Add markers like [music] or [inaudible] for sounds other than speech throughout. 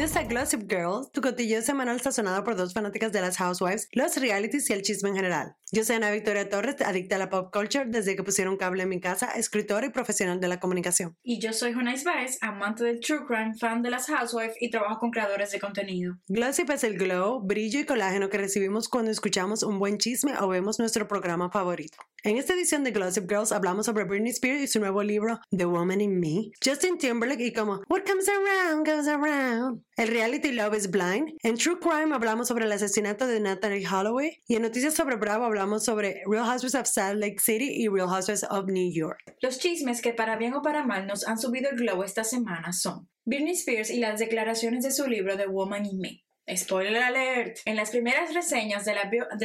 Bienvenidos a Gossip Girl, tu cotillo semanal sazonado por dos fanáticas de las housewives, los realities y el chisme en general. Yo soy Ana Victoria Torres, adicta a la pop culture desde que pusieron cable en mi casa, escritora y profesional de la comunicación. Y yo soy Jonais Baez, amante del true crime, fan de las housewives y trabajo con creadores de contenido. Glossip es el glow, brillo y colágeno que recibimos cuando escuchamos un buen chisme o vemos nuestro programa favorito. En esta edición de Glossip Girls hablamos sobre Britney Spears y su nuevo libro The Woman in Me, Justin Timberlake y como What comes around goes around. El reality Love is Blind. En True Crime hablamos sobre el asesinato de Natalie Holloway y en Noticias sobre Bravo hablamos sobre Real Housewives of Salt Lake City y Real Housewives of New York. Los chismes que para bien o para mal nos han subido el globo esta semana son Britney Spears y las declaraciones de su libro The Woman in Me. Spoiler alert. En las primeras reseñas de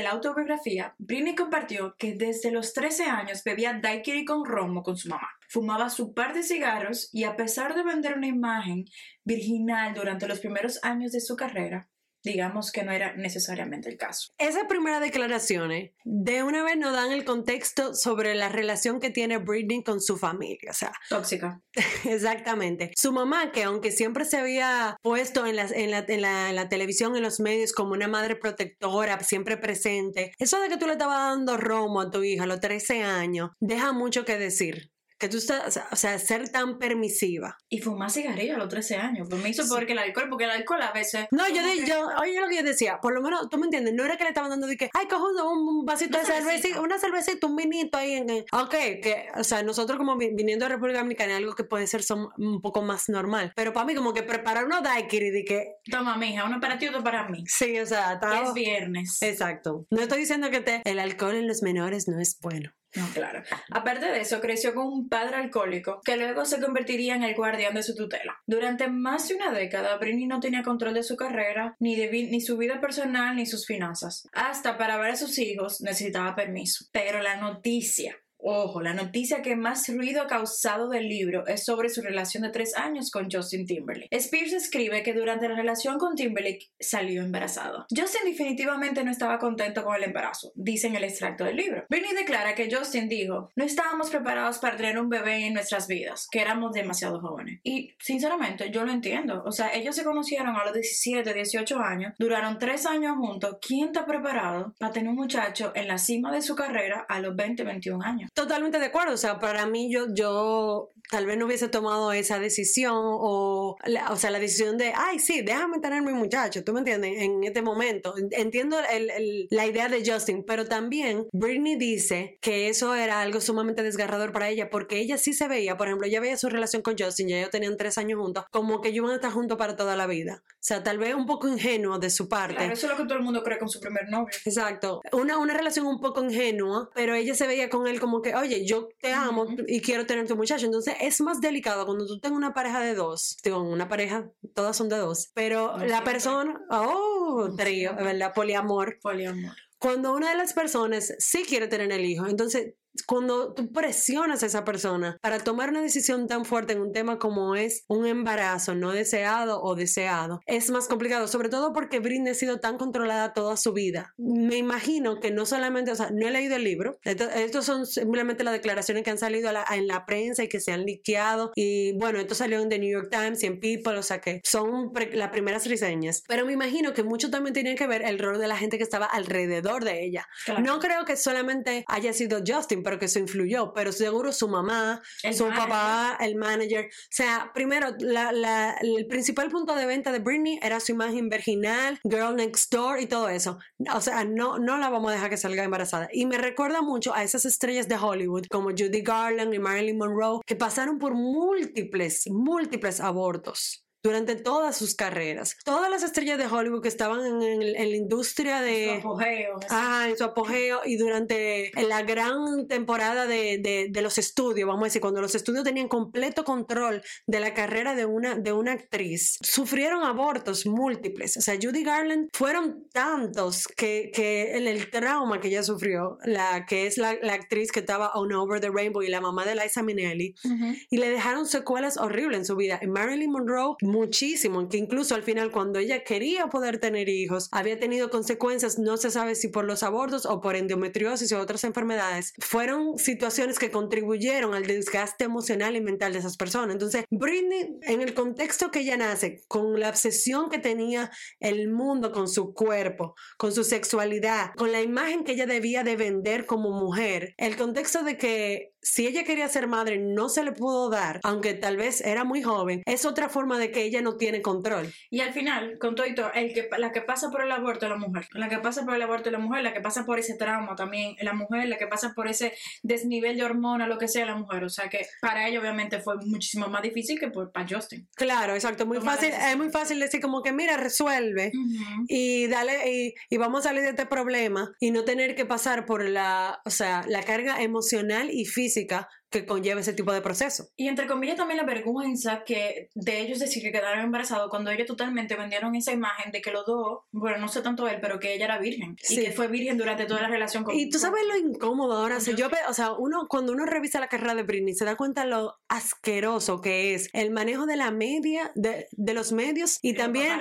la, autobiografía, Britney compartió que desde los 13 años bebía daiquiri con romo con su mamá. Fumaba su par de cigarros y a pesar de vender una imagen virginal durante los primeros años de su carrera, digamos que no era necesariamente el caso. Esas primeras declaraciones de una vez nos dan el contexto sobre la relación que tiene Britney con su familia, o sea, [laughs] tóxica. Exactamente. Su mamá, que aunque siempre se había puesto en la, en, la, en, la, televisión, en los medios, como una madre protectora, siempre presente, eso de que tú le estabas dando romo a tu hija a los 13 años, deja mucho que decir que tú estás, o sea, ser tan permisiva. Y fumar cigarrillo a los 13 años. Pues me hizo porque el alcohol, porque el alcohol a veces. No, yo, yo, oye lo que yo decía, por lo menos, tú me entiendes, no era que le estaban dando de que, ay, cojo un, vasito de cerveza, una cervecita, un vinito ahí en. Ok, que, o sea, nosotros como viniendo de República Dominicana, algo que puede ser son, un poco más normal. Pero para mí, como que preparar unos daiquiri de que. Toma, mija, uno para ti, otro para mí. Sí, o sea, está. Es viernes. Exacto. No estoy diciendo que te, el alcohol en los menores no es bueno. No, claro. Aparte de eso, creció con un padre alcohólico que luego se convertiría en el guardián de su tutela. Durante más de una década, Britney no tenía control de su carrera, ni, de ni su vida personal, ni sus finanzas. Hasta para ver a sus hijos necesitaba permiso. Pero la noticia Ojo, la noticia que más ruido ha causado del libro es sobre su relación de tres años con Justin Timberlake. Spears escribe que durante la relación con Timberlake salió embarazado. Justin definitivamente no estaba contento con el embarazo, dice en el extracto del libro. Britney declara que Justin dijo, no estábamos preparados para tener un bebé en nuestras vidas, que éramos demasiado jóvenes. Y sinceramente yo lo entiendo. O sea, ellos se conocieron a los 17, 18 años, duraron tres años juntos. ¿Quién está preparado para tener un muchacho en la cima de su carrera a los 20, 21 años? Totalmente de acuerdo, o sea, para mí yo, yo tal vez no hubiese tomado esa decisión o, o sea, la decisión de, ay, sí, déjame tener mi muchacho, tú me entiendes, en este momento. Entiendo el, la idea de Justin, pero también Britney dice que eso era algo sumamente desgarrador para ella porque ella sí se veía, por ejemplo, ella veía su relación con Justin, ya ellos tenían tres años juntos, como que van a estar juntos para toda la vida. O sea, tal vez un poco ingenuo de su parte. Claro, eso es lo que todo el mundo cree con su primer novio. Exacto. Una, una relación un poco ingenua, pero ella se veía con él como que, oye, yo te amo y quiero tener tu muchacho. Entonces es más delicado cuando tú tengas una pareja de dos, digo, una pareja, todas son de dos, pero la persona, oh, trío, ¿verdad? Poliamor. Poliamor. Cuando una de las personas sí quiere tener el hijo, entonces cuando tú presionas a esa persona para tomar una decisión tan fuerte en un tema como es un embarazo no deseado o deseado, es más complicado, sobre todo porque Britney ha sido tan controlada toda su vida. Me imagino que no solamente, o sea, no he leído el libro, estos son simplemente las declaraciones que han salido en la prensa y que se han liqueado y bueno, esto salió en The New York Times y en People, o sea que son las primeras reseñas, pero me imagino que mucho también tenía que ver el rol de la gente que estaba alrededor de ella. No creo que solamente haya sido Justin, pero que eso influyó, pero seguro su mamá, su papá, el manager. O sea, primero, el principal punto de venta de Britney era su imagen virginal, Girl Next Door y todo eso. O sea, no, no la vamos a dejar que salga embarazada. Y me recuerda mucho a esas estrellas de Hollywood como Judy Garland y Marilyn Monroe que pasaron por múltiples, múltiples abortos durante todas sus carreras. Todas las estrellas de Hollywood que estaban en, la industria de... En su apogeo. Ah, en su apogeo y durante la gran temporada de, de, los estudios, vamos a decir, cuando los estudios tenían completo control de la carrera de una, de una actriz, sufrieron abortos múltiples. O sea, Judy Garland fueron tantos que, que el, trauma que ella sufrió, la que es la, la, actriz que estaba on Over the Rainbow y la mamá de Liza Minnelli, y le dejaron secuelas horribles en su vida. Y Marilyn Monroe muchísimo, que incluso al final cuando ella quería poder tener hijos, había tenido consecuencias, no se sabe si por los abortos o por endometriosis o otras enfermedades, fueron situaciones que contribuyeron al desgaste emocional y mental de esas personas. Entonces, Britney, en el contexto que ella nace, con la obsesión que tenía el mundo con su cuerpo, con su sexualidad, con la imagen que ella debía de vender como mujer, el contexto de que si ella quería ser madre no se le pudo dar, aunque tal vez era muy joven, es otra forma de que ella no tiene control. Y al final, con todo esto, el que, la que pasa por el aborto es la mujer. La que pasa por el aborto es la mujer, la que pasa por ese trauma también la mujer, la que pasa por ese desnivel de hormona, lo que sea la mujer. O sea que para ella obviamente fue muchísimo más difícil que para Justin. Claro, exacto. Muy fácil, es muy fácil decir como que mira, resuelve y dale y, y vamos a salir de este problema y no tener que pasar por la, o sea, la carga emocional y física física que conlleva ese tipo de proceso. Y entre comillas también la vergüenza que de ellos decir que quedaron embarazados cuando ellos totalmente vendieron esa imagen de que los dos, bueno, no sé tanto él, pero que ella era virgen y que fue virgen durante toda la relación con Y tú sabes lo incómodo ahora, o yo, o sea, uno cuando uno revisa la carrera de Britney se da cuenta lo asqueroso que es el manejo de la media de, de los medios y, también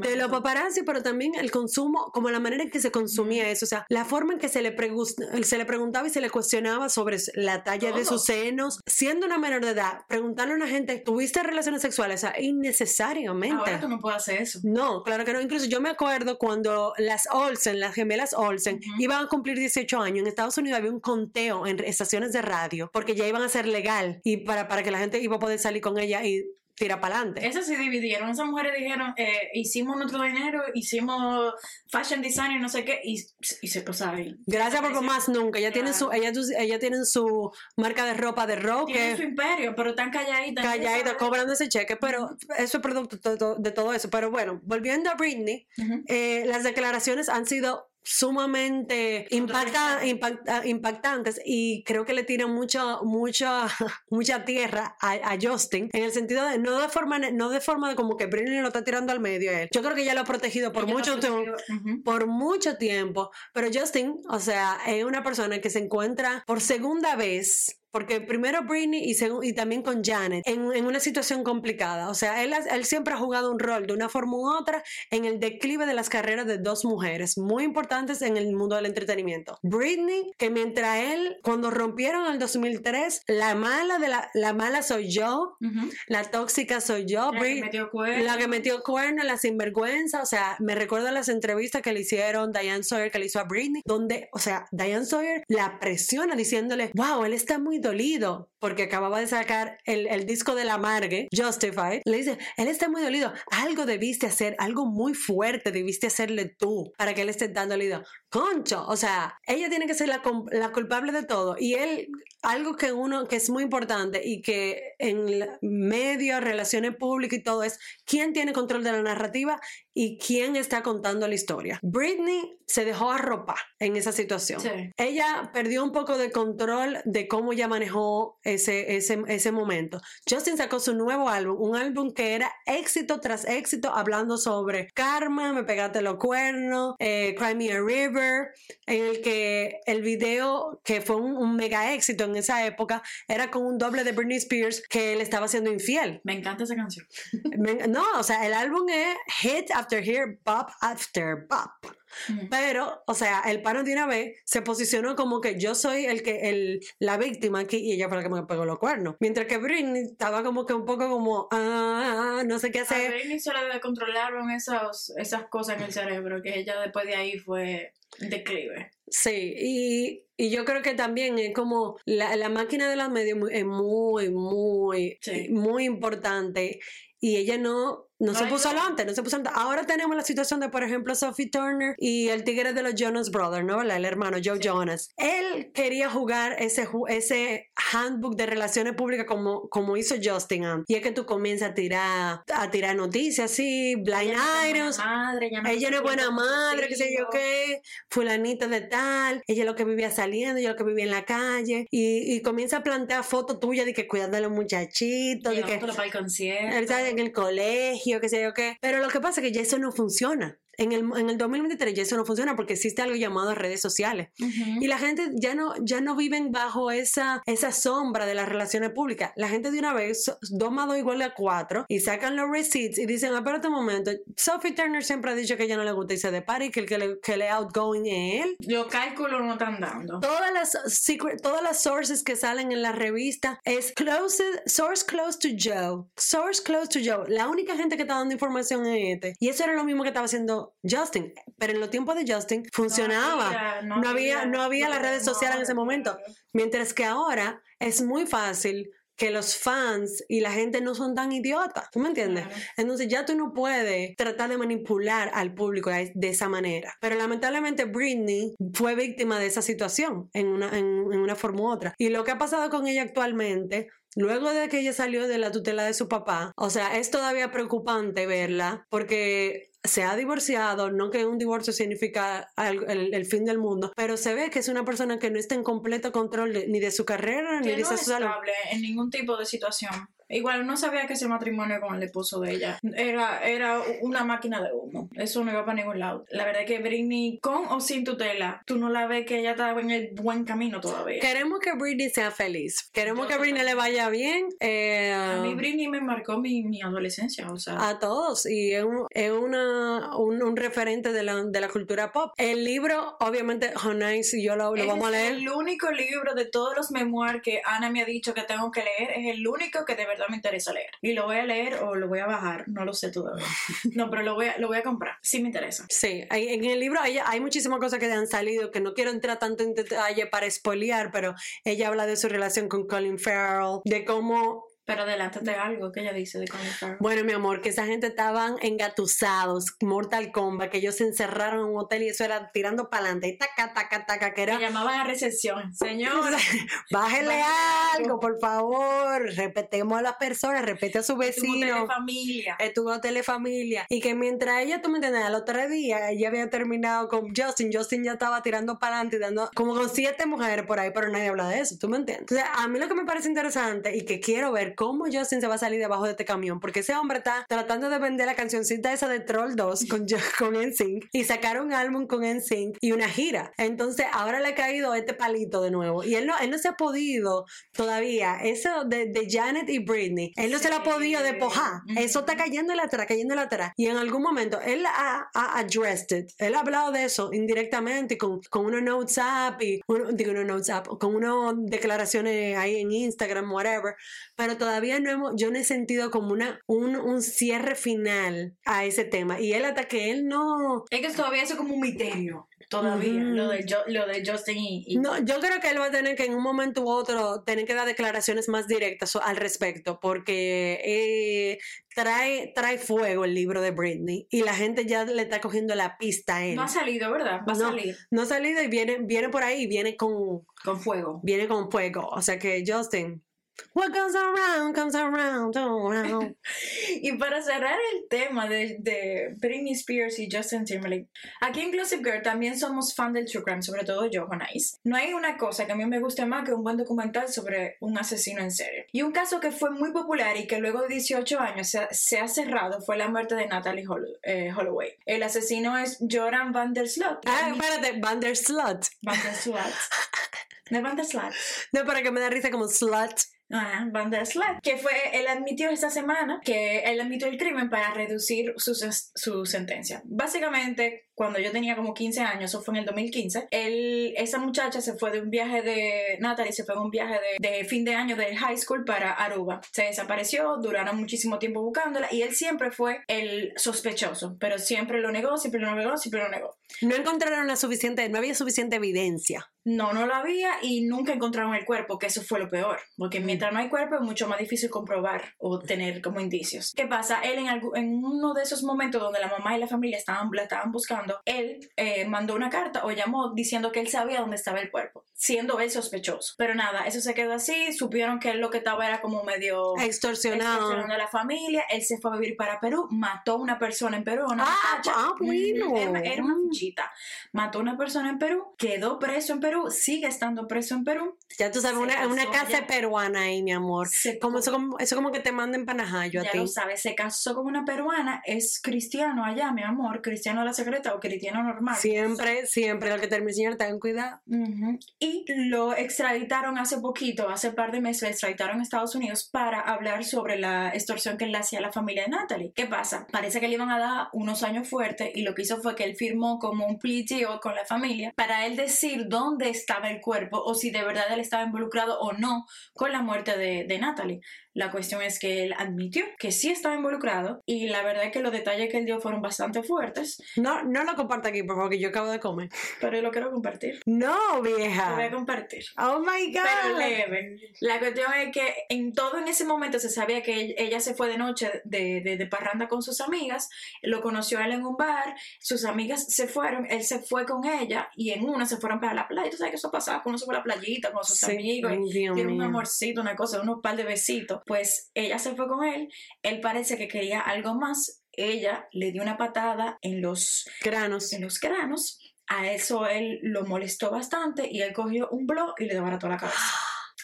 de los paparazzi, pero también el consumo, como la manera en que se consumía eso, o sea, la forma en que se le, se le preguntaba y se le cuestionaba sobre la talla de sus senos, siendo una menor de edad, preguntarle a una gente, ¿tuviste relaciones sexuales? O sea, innecesariamente. Ahora tú no puedes hacer eso. No, claro que no. Incluso yo me acuerdo cuando las Olsen, las gemelas Olsen, iban a cumplir 18 años. En Estados Unidos había un conteo en estaciones de radio porque ya iban a ser legal y para, para que la gente iba a poder salir con ella y tira para adelante. Esas se dividieron. Esas mujeres dijeron, eh, hicimos nuestro dinero, hicimos fashion design y no sé qué, y, y se ahí. Gracias por más nunca. Ella tiene su, ella, ella tienen su marca de ropa de rock. Tienen su imperio, pero están calladitas. Calladitas, cobrando ese cheque, pero eso es producto de, todo eso. Pero bueno, volviendo a Britney, eh, las declaraciones han sido sumamente impacta, impactantes y creo que le tiran mucha mucha [laughs] mucha tierra a, Justin en el sentido de no de forma no de forma de como que Britney lo está tirando al medio a él. Yo creo que ya lo ha protegido por mucho tiempo por mucho tiempo pero Justin o sea es una persona que se encuentra por segunda vez porque primero Britney y, y también con Janet en, en, una situación complicada. O sea, él, él siempre ha jugado un rol de una forma u otra en el declive de las carreras de dos mujeres muy importantes en el mundo del entretenimiento. Britney, que mientras él, cuando rompieron en el 2003, la mala de la, la mala soy yo, la tóxica soy yo, la que metió cuerno, la que metió cuerno, la sinvergüenza. O sea, me recuerdo las entrevistas que le hicieron Diane Sawyer, que le hizo a Britney, donde, o sea, Diane Sawyer la presiona diciéndole, wow, él está muy dolido porque acababa de sacar el, el, disco de la Margue, Justified. Le dice, él está muy dolido. Algo debiste hacer, algo muy fuerte debiste hacerle tú para que él esté tan dolido. Concho, o sea, ella tiene que ser la, la culpable de todo. Y él, algo que uno, que es muy importante y que en medios, relaciones públicas y todo es quién tiene control de la narrativa y quién está contando la historia. Britney se dejó arropar en esa situación. Ella perdió un poco de control de cómo ella manejó ese, ese, ese momento. Justin sacó su nuevo álbum, un álbum que era éxito tras éxito, hablando sobre karma, me pegaste los cuernos, eh, Cry Me a River, en el que el video, que fue un, mega éxito en esa época, era con un doble de Britney Spears que le estaba siendo infiel. Me encanta esa canción. no, o sea, el álbum es Hit After Hit, Pop After Pop. Pero, o sea, el pano de una vez se posicionó como que yo soy el que, el, la víctima aquí y ella fue la que me pegó los cuernos. Mientras que Britney estaba como que un poco como, ah, no sé qué hacer. A Britney solo le controlaron esos, esas cosas en el cerebro, que ella después de ahí fue declive. Sí, y, y, yo creo que también es como la, la máquina de los medios es muy, muy, muy importante y ella no no, se puso adelante, no se puso adelante. Ahora tenemos la situación de, por ejemplo, Sophie Turner y el tigre de los Jonas Brothers, ¿no? El hermano Joe Jonas. Él quería jugar ese, ese handbook de relaciones públicas como, como hizo Justin Y es que tú comienzas a tirar, a tirar noticias así, blind items. ella no es buena madre, qué sé yo qué, fulanita de tal, ella es lo que vivía saliendo, ella es lo que vivía en la calle. Y, y comienza a plantear fotos tuyas de que cuidando a los muchachitos, de que... Para el concierto. en el colegio que sé yo qué. Pero lo que pasa es que ya eso no funciona. En el, en el 2023 ya eso no funciona porque existe algo llamado redes sociales. Y la gente ya no, ya no viven bajo esa, esa sombra de las relaciones públicas. La gente de una vez, dos más dos igual a cuatro, y sacan los receipts y dicen, espérate un momento, Sophie Turner siempre ha dicho que ella no le gusta irse de party, que el que le, que le outgoing es él. Los cálculos no están dando. Todas las, secret, todas las sources que salen en la revista es close, source close to Joe. Source close to Joe. La única gente que está dando información es este. Y eso era lo mismo que estaba haciendo Justin. Pero en los tiempos de Justin funcionaba. No había, no había, las redes sociales en ese momento. Mientras que ahora es muy fácil que los fans y la gente no son tan idiotas, ¿tú me entiendes? Entonces ya tú no puedes tratar de manipular al público de, esa manera. Pero lamentablemente Britney fue víctima de esa situación en una, en una forma u otra. Y lo que ha pasado con ella actualmente Luego de que ella salió de la tutela de su papá, o sea, es todavía preocupante verla porque se ha divorciado, no que un divorcio significa el, fin del mundo, pero se ve que es una persona que no está en completo control ni de su carrera ni de no su es estable en ningún tipo de situación. Igual no sabía que ese matrimonio con el esposo de ella era, era una máquina de humo. Eso no iba para ningún lado. La verdad es que Britney, con o sin tutela, tú no la ves que ella estaba en el buen camino todavía. Queremos que Britney sea feliz. Queremos que a Britney le vaya bien. Eh, a mí Britney me marcó mi, mi adolescencia, o sea. A todos. Y es, un, es una, un, referente de la, de la, cultura pop. El libro, obviamente, Honais y yo lo, lo vamos a leer. Es el único libro de todos los memoirs que Ana me ha dicho que tengo que leer. Es el único que de verdad me interesa leer. Y lo voy a leer o lo voy a bajar, no lo sé todavía. [laughs] No, pero lo voy a, lo voy a comprar. Sí me interesa. Sí, en el libro hay, hay muchísimas cosas que han salido que no quiero entrar tanto en detalle para espolear, pero ella habla de su relación con Colin Farrell, de cómo pero adelántate algo que ella dice de Colin Farrell. Bueno, mi amor, que esa gente estaban engatusados, Mortal Kombat, que ellos se encerraron en un hotel y eso era tirando para adelante, y taca, taca, taca, que era... Me llamaban a recepción, señor. [laughs] Bájele algo, por favor, respetemos a las personas, respete a su vecino. Es familia. Es tu familia. Y que mientras ella, tú me entiendes, al otro día, ella había terminado con Justin, Justin ya estaba tirando para adelante y dando como con siete mujeres por ahí, pero nadie habla de eso, ¿tú me entiendes? Entonces, a mí lo que me parece interesante y que quiero ver cómo Justin se va a salir debajo de este camión, porque ese hombre está tratando de vender la cancioncita esa de Troll 2 con, [laughs] con NSYNC y sacar un álbum con NSYNC y una gira. Entonces ahora le ha caído este palito de nuevo y él no, él no se ha podido todavía, eso de, de Janet y Britney, él no se lo ha podido despojar. Eso está cayendo la atrás, cayendo la atrás. Y en algún momento él ha, ha addressed it, él ha hablado de eso indirectamente con, con unos notes up y, digo, unos notes up, con unas declaraciones ahí en Instagram, whatever, pero todavía no hemos, yo no he sentido como una, un, un cierre final a ese tema. Y él hasta que él no... Es que todavía es como un misterio todavía, lo, de lo de Justin y, No, yo creo que él va a tener que en un momento u otro tener que dar declaraciones más directas al respecto, porque eh, trae, trae fuego el libro de Britney y la gente ya le está cogiendo la pista a él. No ha salido, ¿verdad? Va a salir. No ha salido y viene, viene por ahí, viene con... Con fuego. Viene con fuego, o sea que Justin What goes around comes around, around. [laughs] y para cerrar el tema de, de, Britney Spears y Justin Timberlake, aquí en Gossip Girl también somos fan del true crime, sobre todo yo, Jonais. No hay una cosa que a mí me guste más que un buen documental sobre un asesino en serie. Y un caso que fue muy popular y que luego de 18 años se, ha cerrado fue la muerte de Natalie eh, Holloway. El asesino es Joran van der Slot. Ah, espérate, van der Slot. Van der Slot. [laughs] No Van der Slot. No, para que me da risa como slut. Ah, que fue, él admitió esta semana que él admitió el crimen para reducir su, su sentencia. Básicamente, cuando yo tenía como 15 años, eso fue en el 2015, él, esa muchacha se fue de un viaje de, Natalie se fue de un viaje de, de fin de año del high school para Aruba. Se desapareció, duraron muchísimo tiempo buscándola y él siempre fue el sospechoso, pero siempre lo negó, siempre lo negó, siempre lo negó. No encontraron la suficiente, no había suficiente evidencia. No, no lo había y nunca encontraron el cuerpo, que eso fue lo peor, porque mientras no hay cuerpo es mucho más difícil comprobar o tener como indicios. ¿Qué pasa? Él en, en uno de esos momentos donde la mamá y la familia estaban, la estaban buscando, él eh, mandó una carta o llamó diciendo que él sabía dónde estaba el cuerpo, siendo él sospechoso. Pero nada, eso se quedó así, supieron que él lo que estaba era como medio extorsionado. extorsionando a la familia, él se fue a vivir para Perú, mató a una persona en Perú, ah, ah, bueno. Era, una fichita. Mató a una persona en Perú, quedó preso en Perú sigue estando preso en Perú. Ya tú sabes, una, una casó casa ya. peruana ahí, mi amor. Se Como co- eso, como, eso como que te manden panajayo a ya ti. lo sabes, se casó con una peruana, es cristiano allá, mi amor, cristiano la secreta o cristiano normal. Siempre, siempre, lo que termine, señor, ten cuidado. Ujú. Y lo extraditaron hace poquito, hace par de meses, lo extraditaron a Estados Unidos para hablar sobre la extorsión que le hacía a la familia de Natalie. ¿Qué pasa? Parece que le iban a dar unos años fuertes y lo que hizo fue que él firmó como un plea deal con la familia para él decir dónde estaba el cuerpo o si de verdad él estaba involucrado o no con la muerte de Natalie. La cuestión es que él admitió que sí estaba involucrado y la verdad es que los detalles que él dio fueron bastante fuertes, No, no lo comparta aquí, por favor, que yo acabo de comer. pero lo quiero compartir. No, Lo voy a vieja. compartir. Oh my God. pero leve. La cuestión es que en todo en ese momento se sabía que ell- ella se fue de noche de, de, de parranda con sus amigas, lo conoció él en un bar, sus amigas se fueron, él se fue con ella y en una se fueron para la playa. Tú sabes que eso pasaba, uno se fue a la playita con sus Sí, amigos. tiene un amorcito, una cosa, unos par de besitos. Pues ella se fue con él, él parece que quería algo más, ella le dio una patada en los Granos. en los granos. A eso él lo molestó bastante y él cogió un blog y le desbarató la cabeza.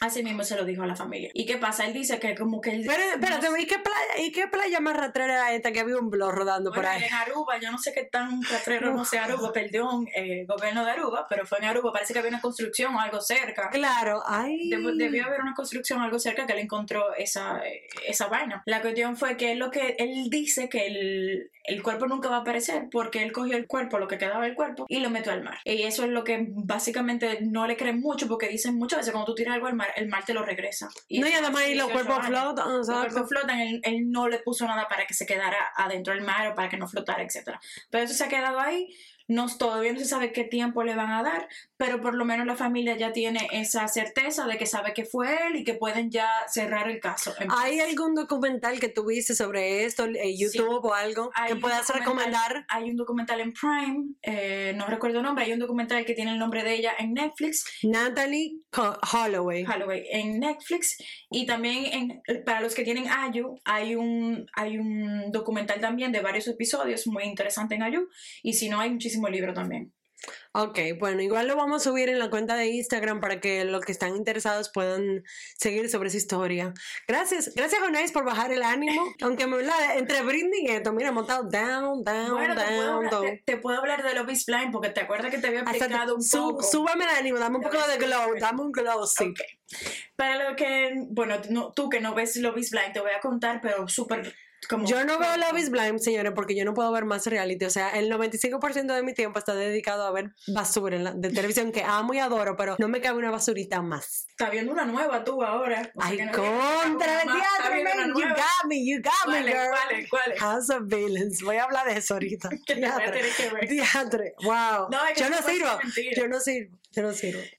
Así mismo se lo dijo a la familia. ¿Y qué pasa? Él dice que como que él... Pero, espérate, ¿y qué playa, ¿y qué playa más rastrera era esta que había un blog rodando por Bueno, ahí? en Aruba, yo no sé qué tan rastrero no sea [laughs] Aruba, perdón, eh, gobierno de Aruba, pero fue en Aruba, parece que había una construcción o algo cerca. Claro, ay. Deb- debió haber una construcción o algo cerca que él encontró esa, esa vaina. La cuestión fue que él, lo que él dice que el, el cuerpo nunca va a aparecer porque él cogió el cuerpo, lo que quedaba del cuerpo, y lo metió al mar. Y eso es lo que básicamente no le creen mucho porque dicen muchas veces cuando tú tiras algo al mar, el mar te lo regresa. No, y además y los 18 cuerpos años. flotan, Los cuerpos flotan, él, él no le puso nada para que se quedara adentro del mar o para que no flotara, etc. Pero eso se ha quedado ahí. No, todavía no se sabe qué tiempo le van a dar, pero por lo menos la familia ya tiene esa certeza de que sabe que fue él y que pueden ya cerrar el caso. ¿Hay algún documental que tuviste sobre esto, en YouTube o algo, Hay que puedas recomendar? Hay un documental en Prime, eh, no recuerdo el nombre, hay un documental que tiene el nombre de ella en Netflix, Natalie Holloway. Holloway, en Netflix, y también en, para los que tienen Ayu, hay un, hay un documental también de varios episodios muy interesante en Ayu, y si no, hay muchísimo libro también. Ok, bueno, igual lo vamos a subir en la cuenta de Instagram para que los que están interesados puedan seguir sobre esa historia. Gracias, gracias Jonais por bajar el ánimo. [laughs] Aunque me la, entre Britney y esto, mira, hemos estado down, down, Bueno, te puedo, down, hablar, down. te, te puedo hablar de Love is Blind porque te acuerdas que te había explicado un poco. súbame el ánimo, dame un poco de glow, dame un glow, sí. Ok. Para lo que, bueno, no- tú que no ves Love is Blind, te voy a contar, pero súper como... Yo no veo. Love is Blind, señores, porque yo no puedo ver más reality. O sea, el 95% de mi tiempo está dedicado a ver basura en la- de televisión que amo y adoro, pero no me cabe una basurita más. Está viendo una nueva tú ahora. O sea Ay, no- contra el teatro, man. You nueva. got me, you got me, ¿Cuál es? girl. ¿Cuál es? ¿Cuál es? House of Villains. Voy a hablar de eso ahorita. [laughs] Que ver. Wow. No, es que no sirvo. Yo no sirvo. Yo no sirvo.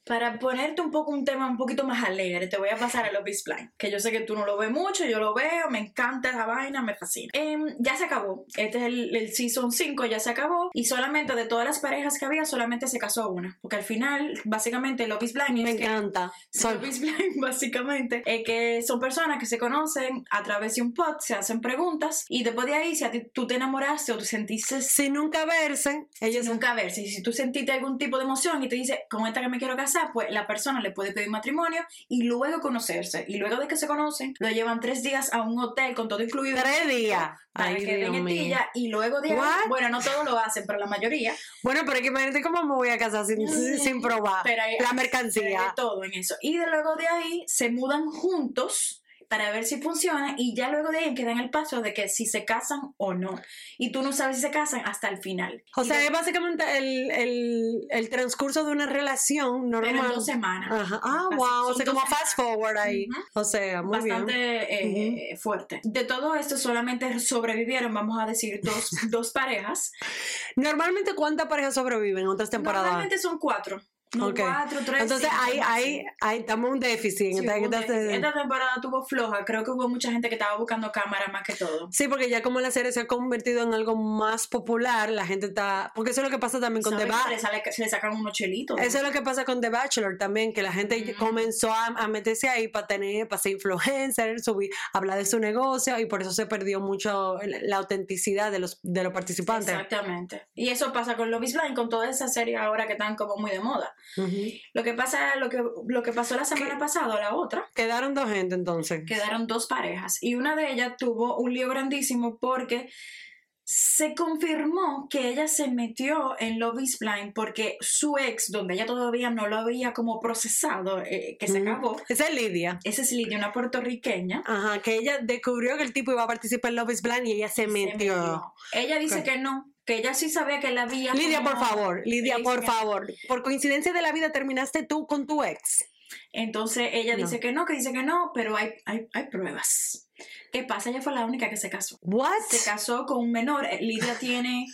Para ponerte un poco un tema un poquito más alegre, te voy a pasar a Love is Blind, que yo sé que tú no lo ves mucho, yo lo veo, me encanta esa vaina, me fascina. Em, ya se acabó, este es el, el Season 5, ya se acabó, y solamente de todas las parejas que había, solamente se casó una, porque al final, básicamente, Love is Blind Me encanta. Love is Blind, [laughs] básicamente, es que son personas que se conocen a través de un pod, se hacen preguntas, y después de ahí, si a ti, tú te enamoraste o tú sentiste Sin nunca verse, ellos sin nunca verse. Y si tú sentiste algún tipo de emoción y te dice, con esta que me quiero casar, pues la persona le puede pedir matrimonio y luego conocerse. Y luego de que se conocen, lo llevan tres días a un hotel con todo incluido. tres días. Para Ay, que Dios mío. y luego de ahí, bueno, no todos lo hacen, pero la mayoría. Bueno, pero es que imagínate cómo me voy a casar sin, sin- sin probar Pero hay- la mercancía. hay de todo en eso. Y de luego de ahí se mudan juntos para ver si funciona y ya luego de ahí quedan el paso de que si se casan o no. Y tú no sabes si se casan hasta el final. O Y sea, de- es básicamente el, el, el transcurso de una relación pero en normal. dos semanas. Ajá. Ah, Así, wow. O sea, como semanas. fast forward ahí. O sea, muy bastante bien. eh, fuerte. De todo esto solamente sobrevivieron, vamos a decir, dos, [laughs] dos parejas. Normalmente, ¿cuántas parejas sobreviven en otras temporadas? Normalmente son cuatro. No, Ok. cuatro, tres. Entonces, cinco, ahí, ahí, ahí estamos un déficit. Sí, esta- un déficit. Esta temporada tuvo floja. Creo que hubo mucha gente que estaba buscando cámara más que todo. Sí, porque ya como la serie se ha convertido en algo más popular, la gente está... Porque eso es lo que pasa también con The ¿Sabes que Bachelor. se, le, sale- se le sacan unos chelitos. Eso es lo que pasa con The Bachelor también, que la gente comenzó a, a meterse ahí para tener, para ser influencer, subir, hablar de su negocio y por eso se perdió mucho la, la autenticidad de los, de los participantes. Exactamente. Y eso pasa con Love is Blind, con toda esa serie ahora que están como muy de moda. Lo que pasa, lo que, lo que pasó la semana pasada, la otra, Quedaron dos gente entonces. quedaron dos parejas y una de ellas tuvo un lío grandísimo porque se confirmó que ella se metió en Love is Blind porque su ex, donde ella todavía no lo había como procesado, eh, que se acabó, Esa es Lidia. esa es Lidia, una puertorriqueña. Ajá, que ella descubrió que el tipo iba a participar en Love is Blind y ella se se metió. metió. Ella dice que no, que ella sí sabía que la había. Lidia, por favor, Lidia, por favor. Por coincidencia de la vida terminaste tú con tu ex. Entonces ella No. dice que no, que dice que no, pero hay, hay, hay pruebas. ¿Qué pasa? Ella fue la única que se casó. What? Se casó con un menor. eh, Lidia tiene.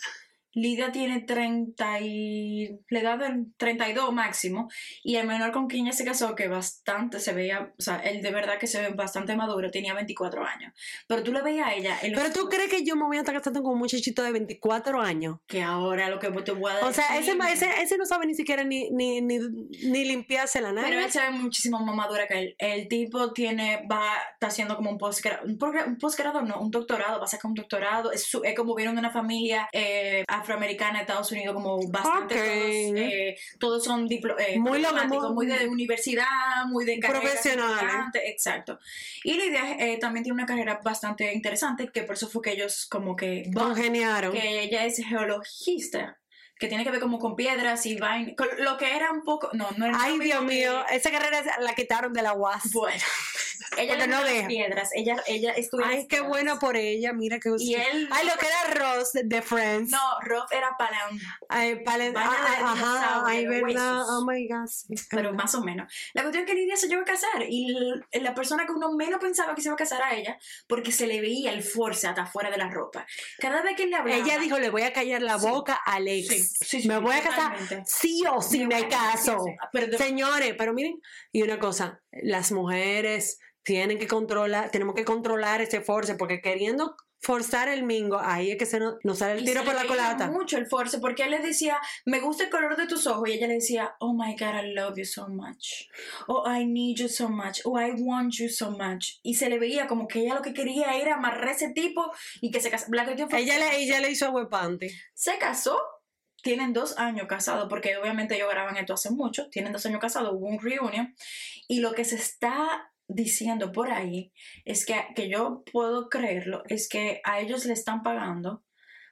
Lidia tiene 30 y. Le da del 32 máximo. Y el menor con quien ella se casó, que bastante se veía. O sea, él de verdad que se ve bastante maduro, tenía 24 años. Pero tú le veías a ella. en los- Pero tú crees que yo me voy a estar casando con un muchachito de 24 años. Que ahora lo que te voy a decir. O sea, ese, ese, ese no sabe ni siquiera ni, ni, ni, ni limpiarse la Pero nariz. él se ve muchísimo más madura que él. El tipo tiene, va, está haciendo como un posgrado, un, posgrado, no, un doctorado, va a sacar un doctorado. Es, como viene de una familia eh, afroamericana de Estados Unidos, como bastante todos, eh, todos son eh, Muy muy- muy de universidad, muy de importantes, Exacto. Y Lidia eh, también tiene una carrera bastante interesante, que por eso fue que ellos como que... Congeniaron. que ella es geologista, que tiene que ver como con piedras y vaina, con lo que era un poco, no, no era Ay, Dios que- mío, esa carrera la quitaron de la UAS. Bueno, [laughs] ella le no las piedras, ella, ella estudia Ay, qué bueno por ella, mira que Y él, Ay, lo que era Ross de, Friends. no, Roth era palan, Ay, Vaina ah, ah, ajá, ay, verdad. Oh my God. sí. pero más o menos. La cuestión es que Lidia se llevó a casar y la persona que uno menos pensaba que se iba a casar a ella, porque se le veía el force hasta afuera de la ropa. Cada vez que le hablaba... Ella dijo, le voy a callar la Sí. boca a Alex. Sí, sí, sí, me voy a casar sí o sí Me me, a caso. Pero Señores, pero miren, y una cosa, las mujeres tienen que controlar, tenemos que controlar ese force, porque queriendo forzar el mingo, ahí es que se nos, nos sale el Y tiro se por le la colata. mucho el force porque él le decía, me gusta el color de tus ojos y ella le decía, oh my god, I love you so much. Oh, I need you so much. Oh, I want you so much. Y se le veía como que ella lo que quería era amarrar a ese tipo y que se casara. Ella le, ella le hizo huepante. Se casó. Tienen dos años casados, porque obviamente ellos graban esto hace mucho. Tienen dos años casados, hubo un reunion. Y lo que se está diciendo por ahí es que, que yo puedo creerlo, es que a ellos le están pagando,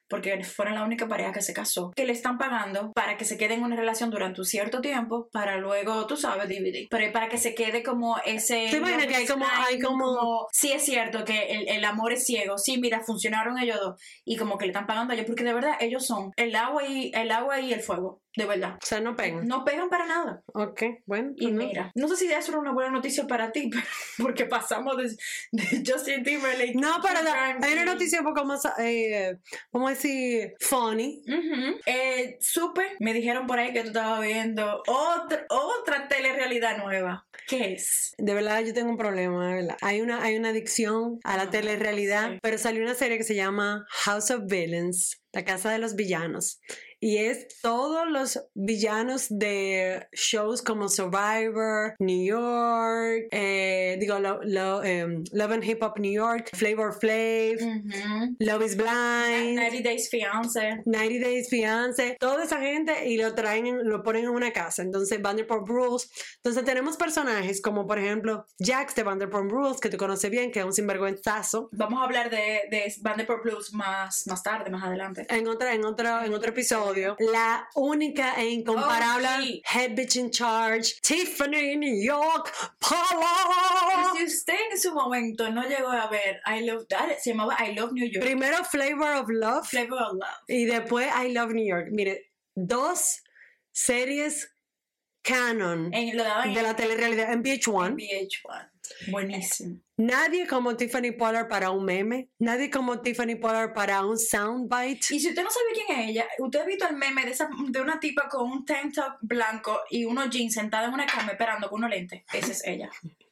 porque fueron la única pareja que se casó, que le están pagando para que se quede en una relación durante un cierto tiempo, para luego, tú sabes, dividir. Pero para que se quede como ese... ¿Te imaginas que hay como- hay como- Sí es cierto que el, el amor es ciego, sí, mira, funcionaron ellos dos, y como que le están pagando a ellos, porque de verdad ellos son el agua y el, agua y el fuego, de verdad. O sea, no pegan. No pegan para nada. Ok, bueno. Y no. mira, no sé si eso era una buena noticia para ti, [laughs] porque pasamos de, de Justin Timberlake. No, pero Frankie. hay una noticia un poco más, eh, ¿cómo decir? Funny. Ujú. Eh, supe, me dijeron por ahí que tú estabas viendo otra, otra telerrealidad nueva. ¿Qué es? De verdad, yo tengo un problema, de verdad. Hay una, hay una adicción a la Ah, telerrealidad, sí. pero salió una serie que se llama House of Villains, la casa de los villanos. Y es todos los villanos de shows como Survivor, New York, eh, digo, lo, lo, em, Love and Hip Hop New York, Flavor Flav, Ujú. Love is Blind. 90 Days Fiance. 90 Days Fiance, toda esa gente y lo traen, en- lo ponen en una casa. Entonces, Vanderpump Rules. Entonces, tenemos personajes como, por ejemplo, Jax de Vanderpump Rules, que tú conoces bien, que es un sinvergüenzazo. Vamos a hablar de, de Vanderpump Blues más, más tarde, más adelante. En, otra, en, otro, en otro episodio, la única e incomparable Oh, sí. Head Bitch in Charge, Tiffany New York, Paula. Si usted en su momento no llegó a ver I Love That, se llamaba I Love New York. Primero Flavor of Love Flavor of Love. y después I Love New York. Mire, dos series canon En, lo de en la telerrealidad en VH1. VH1. Buenísimo. Nadie como Tiffany Pollard para un meme. Nadie como Tiffany Pollard para un soundbite. Y si usted no sabe quién es ella, usted ha visto el meme de, esa, de una tipa con un tank top blanco y unos jeans sentada en una cama esperando con unos lentes. Esa es ella. [laughs]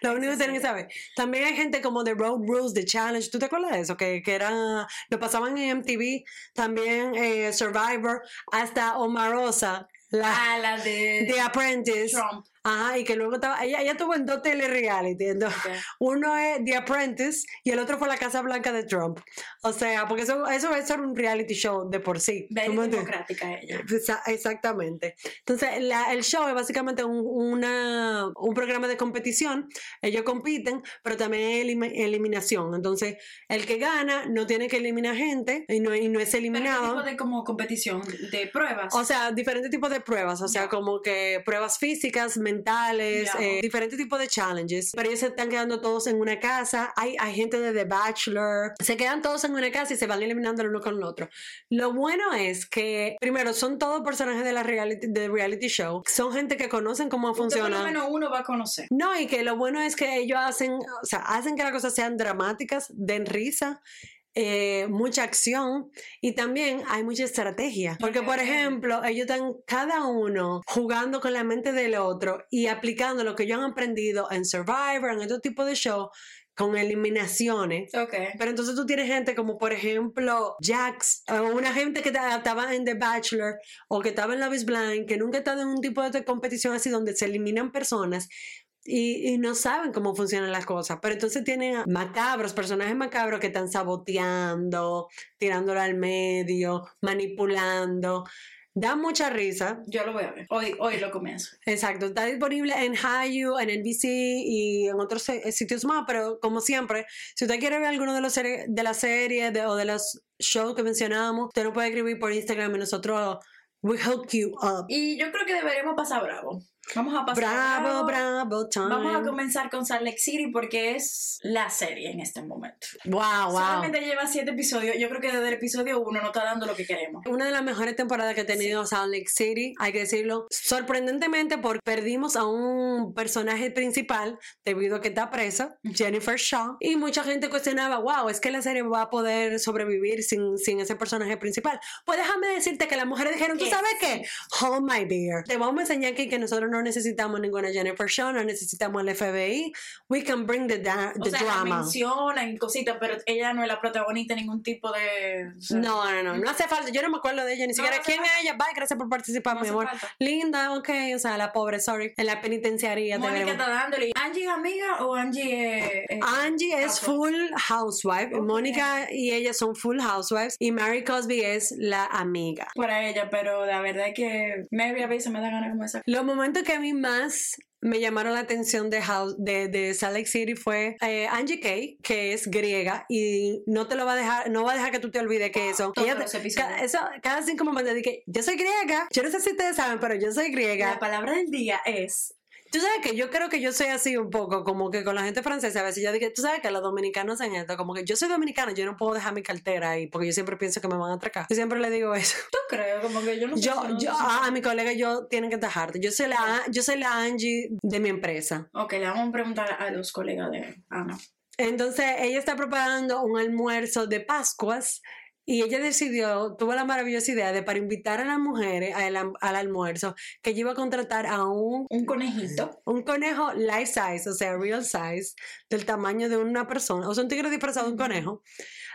Lo único que tienen que saber. También hay gente como The Road Rules, The Challenge. ¿Tú te acuerdas de eso? Que, que era, lo pasaban en MTV. También eh, Survivor. Hasta Omarosa, la Ah, la de The Apprentice. Trump. Ajá, y que luego estaba, ella, ella tuvo en dos tele-reality, entonces, Ok. uno es The Apprentice y el otro fue la Casa Blanca de Trump. O sea, porque eso, eso es ser un reality show de por sí. Democrática ella. Exa- Exactamente. Entonces, la- el show es básicamente un, una- un programa de competición. Ellos compiten, pero también elimi- eliminación. Entonces, el que gana no tiene que eliminar gente y no, y no es Pero ¿qué eliminado. tipo de como competición? ¿De pruebas? O sea, diferentes tipos de pruebas, o sea, como que pruebas físicas, mentales, Ya. eh, diferentes tipos de challenges. Pero ellos se están quedando todos en una casa. Hay, hay gente de The Bachelor. Se quedan todos en una casa y se van eliminando el uno con el otro. Lo bueno es que, primero, son todos personajes de la reality, de reality show. Son gente que conocen cómo Usted por funciona. lo menos uno va a conocer. No, y que lo bueno es que ellos hacen, o sea, hacen que las cosas sean dramáticas, den risa, eh, mucha acción y también hay mucha estrategia. Porque, por ejemplo, ellos están cada uno jugando con la mente del otro y aplicando lo que ellos han aprendido en Survivor, en otro tipo de show, con eliminaciones. Ok. Pero entonces tú tienes gente como, por ejemplo, Jax, o una gente que ta- estaba en The Bachelor o que estaba en Love is Blind, que nunca ha estado en un tipo de competición así donde se eliminan personas. Y, y no saben cómo funcionan las cosas. Pero entonces tienen macabros, personajes macabros que están saboteando, tirándolo al medio, manipulando. Da mucha risa. Yo lo voy a ver. Hoy, hoy lo comienzo. Exacto, está disponible en Hayu, en NBC y en otros eh, sitios más, pero como siempre, si usted quiere ver alguno de los de las series de- o de los shows que mencionamos, usted nos puede escribir por Instagram y nosotros we hook you up. Y yo creo que deberíamos pasar bravo. Vamos a pasar Bravo, bravo, time. Vamos a comenzar con Salt Lake City porque es la serie en este momento. Wow, wow. Solamente lleva siete episodios. Yo creo que desde el episodio uno no está dando lo que queremos. Una de las mejores temporadas que ha tenido Salt Lake City, hay que decirlo, sorprendentemente porque perdimos a un personaje principal debido a que está presa, Jennifer Shaw, y mucha gente cuestionaba, wow, es que la serie va a poder sobrevivir sin, sin ese personaje principal. Pues déjame decirte que las mujeres dijeron, ¿tú Yes. sabes qué? Hold my beer. Te vamos a enseñar aquí que nosotros no necesitamos ninguna Jennifer Shaw, no necesitamos el FBI. We can bring the, da- O the sea, la drama. mencionan y cositas, pero ella no es la protagonista en ningún tipo de... o sea, No, no, no, no hace falta. Yo no me acuerdo de ella, ni No, siquiera quién es ella. Bye, gracias por participar, no mi amor. falta. Linda, ok, o sea, la pobre, sorry. En la penitenciaría. Mónica está dándole. ¿Angie es amiga o Angie es...? es- Angie es full housewife. Ok. Mónica y ella son full housewives. Y Mary Cosby es la amiga. para ella, pero la verdad es que Mary a veces me da ganas como esa. Los momentos que a mí más me llamaron la atención de, House, de, de Salt Lake City fue eh, Angie Kay, que es griega y no te lo va a dejar, no va a dejar que tú te olvides que eso. Todos Ella los episodios. ca- eso, cada cinco momentos dije, yo soy griega. Yo no sé si ustedes saben, pero yo soy griega. La palabra del día es... Tú sabes que yo creo que yo soy así un poco, como que con la gente francesa, a veces yo digo, tú sabes que los dominicanos hacen esto, como que yo soy dominicana, yo no puedo dejar mi cartera ahí, porque yo siempre pienso que me van a atracar. Yo siempre le digo eso. ¿Tú crees? Como que yo no Yo, si no- yo, a, a mi colega yo tienen que tajarte. Yo soy la, yo soy la Angie de mi empresa. Ok, le vamos a preguntar a los colegas de Ana. Entonces, ella está preparando un almuerzo de Pascuas y ella decidió, tuvo la maravillosa idea de para invitar a las mujeres al, al almuerzo, que ella iba a contratar a un Un conejito. un conejo life size, o sea, real size, del tamaño de una persona, o sea, un tigre disfrazado de un conejo,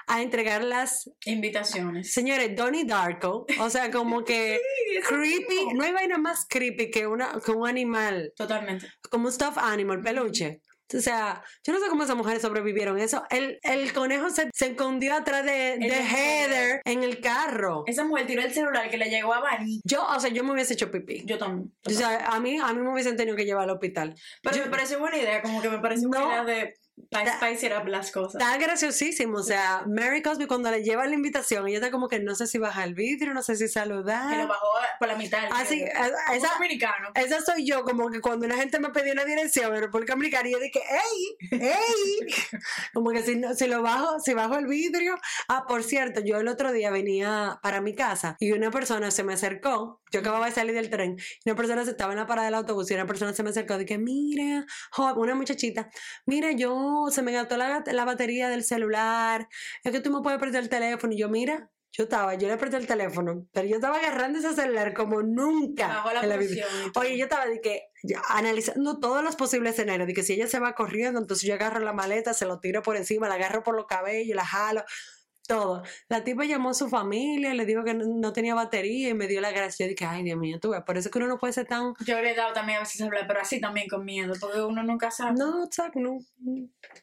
a entregar las, Invitaciones. señores, Donnie Darko, o sea, como que [laughs] creepy, no hay vaina más creepy que, una, que un animal, Totalmente. como un stuffed animal, peluche. O sea, yo no sé cómo esas mujeres sobrevivieron eso. El, el conejo se, se escondió atrás de, de Heather en el carro. Esa mujer tiró el celular que le llegó a Bani. Yo, o sea, yo me hubiese hecho pipí. Yo también. O sea, a mí, a mí me hubiesen tenido que llevar al hospital. Pero yo- me parece buena idea, como que me parece buena No. idea de para spicer up las cosas. Está graciosísimo, o sea, Mary Cosby cuando le lleva la invitación, ella está como que no sé si baja el vidrio, no sé si que lo saludar. bajó por la mitad. Ah, sí, que- a- a como esa-. Esa soy yo, como que cuando una gente me pedía una dirección en República Dominicana, y yo dije, ¡ey! ¡ey! [laughs] como que si, no- si lo bajo, si bajo el vidrio. Ah, por cierto, yo el otro día venía para mi casa y una persona se me acercó, yo acababa de salir del tren, y una persona se estaba en la parada del autobús y una persona se me acercó y dije, mira, jo- una muchachita, mira, yo se me gastó la, la batería del celular, es que tú me puedes prestar el teléfono. Y yo, mira, yo estaba, yo le presté el teléfono, pero yo estaba agarrando ese celular como nunca. La en la vida. Oye, yo estaba de que, analizando todos los posibles escenarios, de que si ella se va corriendo, entonces yo agarro la maleta, se lo tiro por encima, la agarro por los cabellos, la jalo. Todo. La tipa llamó a su familia, le dijo que no, no tenía batería y me dio la gracia. Yo dije, ay, Dios mío, tú ves, por eso es que uno no puede ser tan... Yo le he dado también a veces hablar, pero así también con miedo, porque uno nunca sabe. No, exacto, no.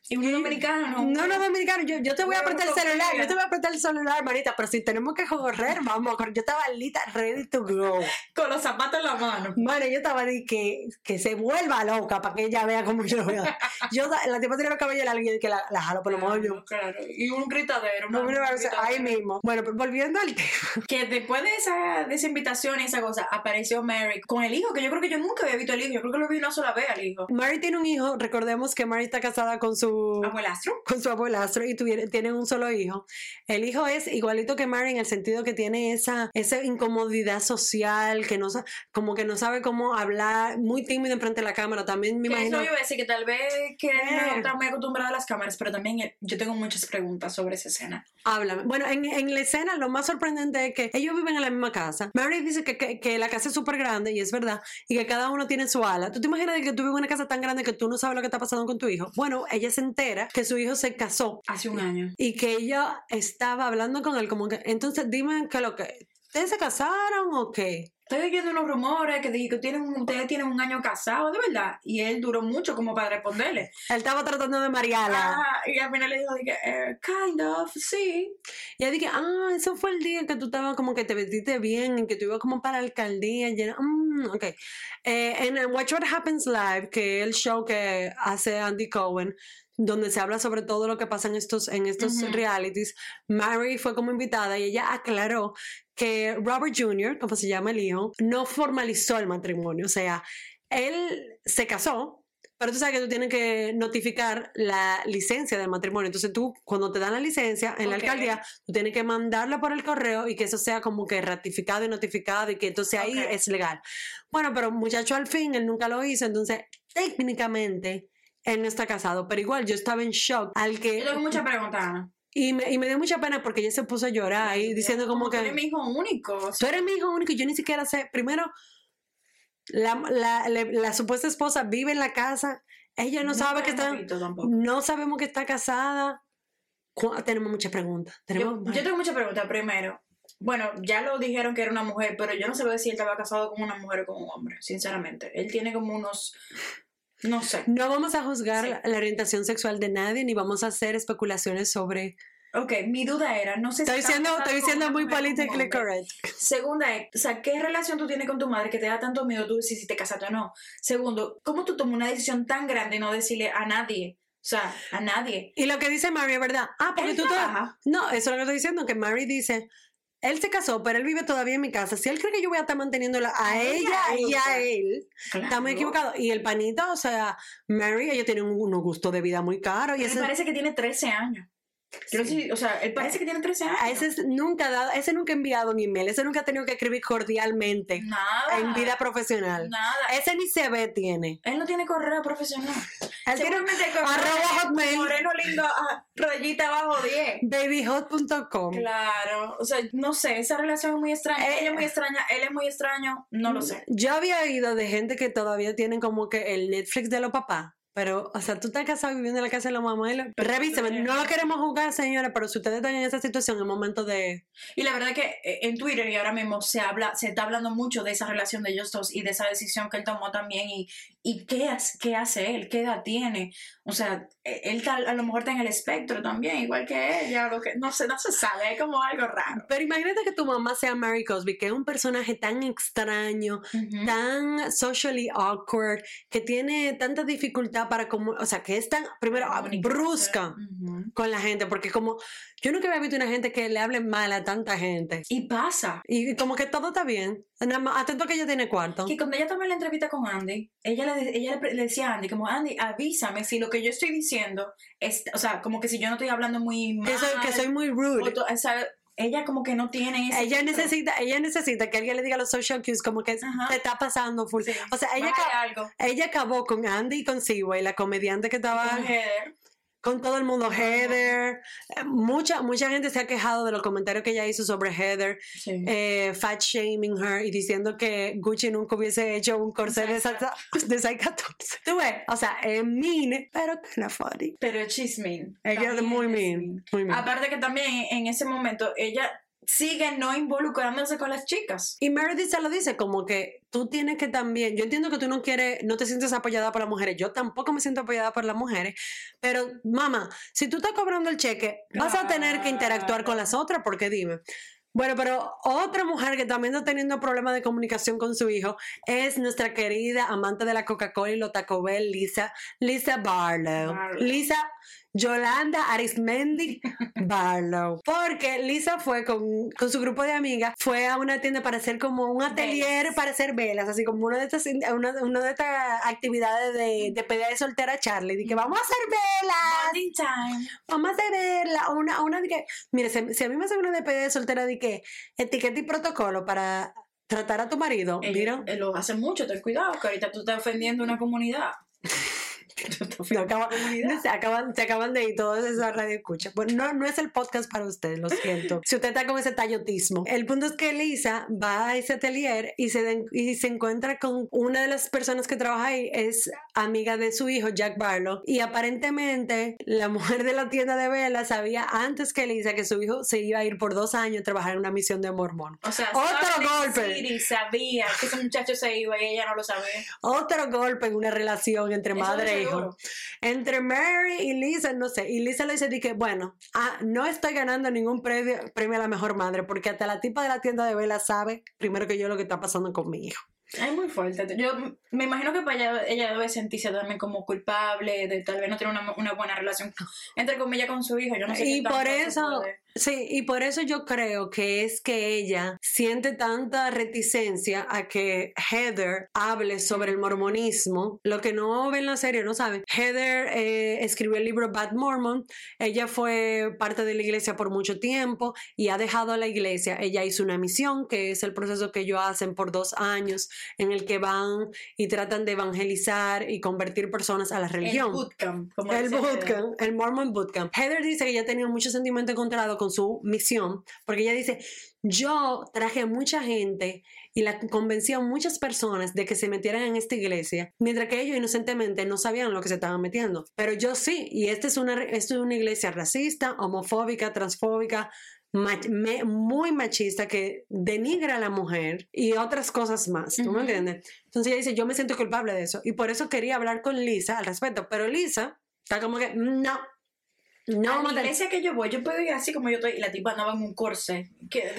y uno dominicano, No, no, dominicano, yo, yo te voy a Bueno, apretar el celular, yo te voy a apretar el celular, manita, pero si tenemos que correr, vamos a correr. Yo estaba lista, ready to go. Con los zapatos en la mano. Mano, yo estaba de que, que se vuelva loca para que ella vea cómo yo lo veo. Yo, la tipa tiene los cabellos largos y yo que la, la jalo por lo menos yo. Claro, y un gritadero. No, una- ahí mismo. Bueno, pero volviendo al [laughs] tema. Que después de esa, de esa invitación y esa cosa, apareció Mary con el hijo, que yo creo que yo nunca había visto al hijo. Yo creo que lo vi una sola vez al hijo. Mary tiene un hijo, recordemos que Mary está casada con su Abuelastro. con su abuelastro y tienen un solo hijo. El hijo es igualito que Mary en el sentido que tiene esa, esa incomodidad social, que no como que no sabe cómo hablar, muy tímido enfrente de la cámara. También me Que imagino. eso yo iba a decir que tal vez que Eh. no está muy acostumbrado a las cámaras, pero también yo tengo muchas preguntas sobre esa escena. Háblame. Bueno, en, en la escena lo más sorprendente es que ellos viven en la misma casa. Mary dice que, que, que la casa es súper grande y es verdad, y que cada uno tiene su ala. ¿Tú te imaginas que tú vives en una casa tan grande que tú no sabes lo que está pasando con tu hijo? Bueno, ella se entera que su hijo se casó Hace un año. y que ella estaba hablando con él como que, entonces dime que lo que, ¿ustedes se casaron o qué? Estoy oyendo unos rumores que que tienen, un- ustedes tienen un año casado, de verdad. Y él duró mucho como para responderle. Él estaba tratando de marearla. Ah, y al final le dijo, dije, eh, kind of, sí. Y ella dije, ah, eso fue el día que tú estabas como que te vestiste bien, que tú ibas como para la alcaldía. Y era, mm, ok. Eh, en Watch What Happens Live, que es el show que hace Andy Cohen, donde se habla sobre todo lo que pasa en estos, en estos realities, Mary fue como invitada y ella aclaró que Robert Jr., como se llama el hijo, no formalizó el matrimonio. O sea, él se casó, pero tú sabes que tú tienes que notificar la licencia del matrimonio. Entonces tú, cuando te dan la licencia en la alcaldía, tú tienes que mandarla por el correo y que eso sea como que ratificado y notificado y que entonces ahí es legal. Bueno, pero muchacho al fin, él nunca lo hizo, entonces técnicamente él no está casado, pero igual yo estaba en shock al que... Yo tengo muchas preguntas, Ana. Y me, y me dio mucha pena porque ella se puso a llorar ahí diciendo como Tú que... eres mi hijo único. o Tú eres mi hijo único y yo ni siquiera sé. Primero, la, la, la supuesta esposa vive en la casa. Ella no sabe que está. No sabemos que está casada. Tenemos muchas preguntas. Yo, Tenemos yo tengo muchas preguntas. Primero, bueno, ya lo dijeron que era una mujer, pero yo no sé si él estaba casado con una mujer o con un hombre, sinceramente. Él tiene como unos. No sé. No vamos a juzgar Sí. la, la orientación sexual de nadie ni vamos a hacer especulaciones sobre. Ok, mi duda era, no sé si. Estoy diciendo, casado estoy diciendo muy politically correct. Segunda es, o sea, ¿qué relación tú tienes con tu madre que te da tanto miedo tú decir si te casaste o no? Segundo, ¿cómo tú tomas una decisión tan grande y no decirle a nadie? O sea, a nadie. Y lo que dice Mary es verdad. Ah, porque tú. trabaja. No, eso es lo que estoy diciendo. Que Mary dice. Él se casó, pero él vive todavía en mi casa. Si él cree que yo voy a estar manteniéndola a ella, ella y a ella. él, Claro. Estamos equivocados. Y el panito, o sea, Mary, ellos tienen un, unos gustos de vida muy caros. Y ese, parece que tiene 13 años. Quiero Sí. o sea, él parece que tiene 13 años. a ese es- nunca ha dado, ese nunca ha enviado un email, ese nunca ha tenido que escribir cordialmente Nada. en vida profesional. Nada. Ese ni se ve tiene. Él no tiene correo profesional. Él tiene Seguramente el correo arroba hotmail. Moreno lindo, ah, rayita abajo 10. babyhot.com. Claro, o sea, no sé, esa relación es muy extraña. Eh, Ella es muy extraña, él es muy extraño, no lo sé. Yo había oído de gente que todavía tienen como que el Netflix de los papás. Pero, o sea, tú estás casado viviendo en la casa de la mamá y la... Revíseme, no lo queremos jugar, señora, pero si ustedes están en esa situación, es momento de... Y la verdad que eh, en Twitter y ahora mismo se habla, se está hablando mucho de esa relación de ellos dos y de esa decisión que él tomó también y, y qué, hace- qué hace él, qué edad tiene. O sea, eh, él tal, a lo mejor está en el espectro también, igual que ella, lo que, no sé, no se sabe, es como algo raro. Pero imagínate que tu mamá sea Mary Cosby, que es un personaje tan extraño, tan socially awkward, que tiene tanta dificultad para como, o sea, que es tan, primero, brusca con la gente, porque como, yo nunca había visto una gente que le hable mal a tanta gente. Y pasa. Y como que todo está bien. Nada más, atento que ella tiene cuarto. Que cuando ella tomó la entrevista con Andy, ella le, ella le, decía a Andy, como, Andy, avísame si lo que yo estoy diciendo, es, o sea, como que si yo no estoy hablando muy mal. Que soy, que soy muy o rude. to- o sea, ella como que no tiene ese Ella filtro. necesita, ella necesita que alguien le diga los social cues como que Ajá. te está pasando full. Sí. O sea, ella, algo. ella acabó con Andy y con Seaway, la comediante que estaba... Con Heather. Con todo el mundo, Heather. Eh, Mucha, mucha gente se ha quejado de los comentarios que ella hizo sobre Heather, Sí. eh, fat shaming her y diciendo que Gucci nunca hubiese hecho un corsé de, Size sa- de size 14. Tú ves, o sea, es mean, pero kind of funny. Pero she's mean. Ella es También muy es mean, muy mean. Aparte que también en ese momento ella sigue no involucrándose con las chicas. Y Meredith se lo dice como que tú tienes que también, yo entiendo que tú no quieres, no te sientes apoyada por las mujeres, yo tampoco me siento apoyada por las mujeres, pero mamá, si tú estás cobrando el cheque, vas a tener que interactuar con las otras, porque dime. Bueno, pero otra mujer que también está teniendo problemas de comunicación con su hijo es nuestra querida amante de la Coca-Cola y los Taco Bell, Lisa, Lisa Barlow. Barlow. Lisa Yolanda Arismendi Barlow. Porque Lisa fue con, con su grupo de amigas, fue a una tienda para hacer como un atelier Velas. para hacer velas, así como una de estas, una, una de estas actividades de, de pedida de soltera Charlie, de que vamos a hacer velas, time. vamos a hacer velas, una, una de que, mire, si, si a mí me hacen una despedida de soltera de que etiqueta y protocolo para tratar a tu marido, eh, lo hace mucho, ten cuidado, que ahorita tú estás ofendiendo una comunidad. [laughs] No, acaba- se, acaban, se acaban de ir todos esa radio escucha. Bueno, no, no es el podcast para ustedes, lo siento. [laughs] Si usted está con ese tallotismo. El punto es que Lisa va a ese atelier y se, den- y se encuentra con una de las personas que trabaja ahí, es amiga de su hijo, Jack Barlow. Y aparentemente la mujer de la tienda de velas sabía antes que Lisa que su hijo se iba a ir por dos años a trabajar en una misión de mormón. O sea, Otro golpe. Sabía que ese muchacho se iba y ella no lo sabía. Otro golpe en una relación entre madre de e hijo. Entre Mary y Lisa, no sé. Y Lisa le dice di que, bueno, ah, no estoy ganando ningún premio, premio a la mejor madre, porque hasta la tipa de la tienda de velas sabe primero que yo lo que está pasando con mi hijo. Es muy fuerte. Yo me imagino que para ella, ella debe sentirse también como culpable de tal vez no tener una, una buena relación, entre comillas, con su hijo. Yo no sé Y por eso, sí, y por eso yo creo que es que ella siente tanta reticencia a que Heather hable sobre el mormonismo. Lo que no ven la serie, no saben. Heather eh, escribió el libro Bad Mormon. Ella fue parte de la iglesia por mucho tiempo y ha dejado a la iglesia. Ella hizo una misión, que es el proceso que ellos hacen por dos años, en el que van y tratan de evangelizar y convertir personas a la religión. El bootcamp, como El dice Heather. bootcamp, el Mormon Bootcamp. Heather dice que ella tenía mucho sentimiento encontrado con su misión, porque ella dice, yo traje a mucha gente y la convencí a muchas personas de que se metieran en esta iglesia, mientras que ellos inocentemente no sabían lo que se estaban metiendo. Pero yo sí, y esta es una, esta es una iglesia racista, homofóbica, transfóbica, mach- me- muy machista que denigra a la mujer y otras cosas más, ¿tú me entiendes? Entonces ella dice, yo me siento culpable de eso y por eso quería hablar con Lisa al respecto, pero Lisa está como que, no, no, a la iglesia que yo voy, yo puedo ir así como yo estoy, y la tipa andaba en un corset.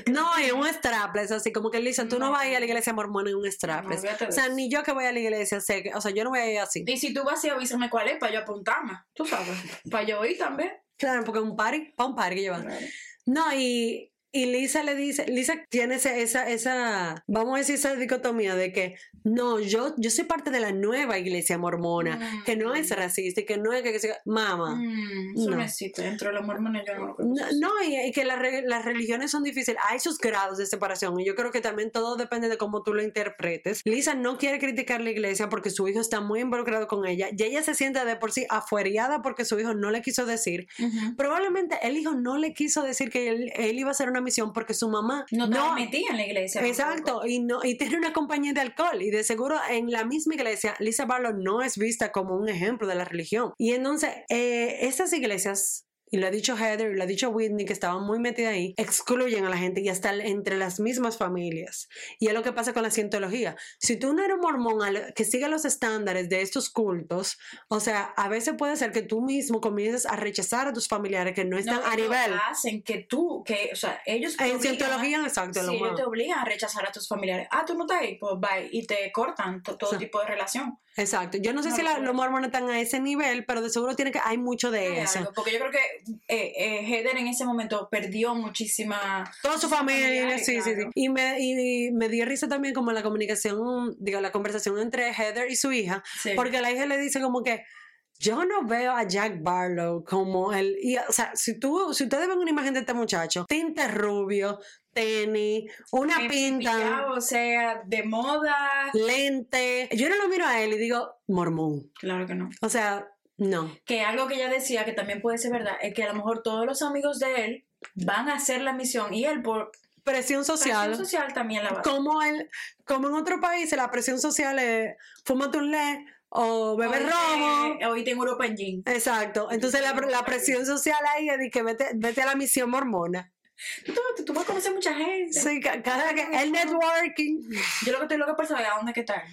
No, es un strapless, así como que Lisa, tú no, No. vas a ir a la iglesia mormona en un strapless. o sea, ni yo que voy a la iglesia sé que, o sea, yo no voy a ir así. Y si tú vas y avísame cuál es, para yo apuntarme, tú sabes, [laughs] para yo ir también. Claro, porque un party, para un party que lleva. No, y, y Lisa le dice, Lisa tiene esa, esa, vamos a decir, esa dicotomía de que, no, yo, yo soy parte de la nueva iglesia mormona, que no es racista y que no es que, que sea, mamá. Mm, eso No. no existe. Dentro de los mormones yo no lo No, no, y, y que la las religiones son difíciles. Hay sus grados de separación y yo creo que también todo depende de cómo tú lo interpretes. Lisa no quiere criticar la iglesia porque su hijo está muy involucrado con ella y ella se siente de por sí afueriada porque su hijo no le quiso decir. Ujú. Probablemente el hijo no le quiso decir que él, él iba a hacer una misión porque su mamá No metida en la iglesia. Exacto, y no y tiene una compañía de alcohol y de seguro en la misma iglesia Lisa Barlow no es vista como un ejemplo de la religión. Y entonces eh, estas iglesias y lo ha dicho Heather y lo ha dicho Whitney, que estaban muy metidas ahí, excluyen a la gente y hasta entre las mismas familias. Y es lo que pasa con la cientología. Si tú no eres mormón que sigue los estándares de estos cultos, o sea, a veces puede ser que tú mismo comiences a rechazar a tus familiares que no están No, a nivel. hacen que tú, que, o sea, ellos En obligan- cientología, exacto, Sí, ellos te obligan a rechazar a tus familiares. Ah, tú no estás ahí, pues bye. Y te cortan to- todo Sí. tipo de relación. Exacto. Yo no sé No si la- los mormones están a ese nivel, pero de seguro tiene que hay mucho de eso. algo, Porque yo creo que eh, eh, Heather en ese momento perdió muchísima. Toda su familia, sí, sí, sí. claro. Y me, y me dio risa también como la comunicación, digo, la conversación entre Heather y su hija, Sí. porque la hija le dice como que yo no veo a Jack Barlow como el, y, o sea, si tú, si ustedes ven una imagen de este muchacho, tinte rubio, tenis, una Eh, pinta, o sea, de moda. lente, yo no lo miro a él y digo, mormón. Claro que no. O sea, No. Que algo que ella decía que también puede ser verdad es que a lo mejor todos los amigos de él van a hacer la misión y él por Presión social. presión social también la va a hacer. Como, el, como en otros países la presión social es fúmate un le o beber te- Hoy tengo Europa en jean. Exacto. Entonces la, la presión social ahí es de que vete, vete a la misión mormona. Tú, tú- tú vas a conocer mucha gente. Sí, ca- cada que el networking. Yo lo que estoy loca por saber a dónde que está.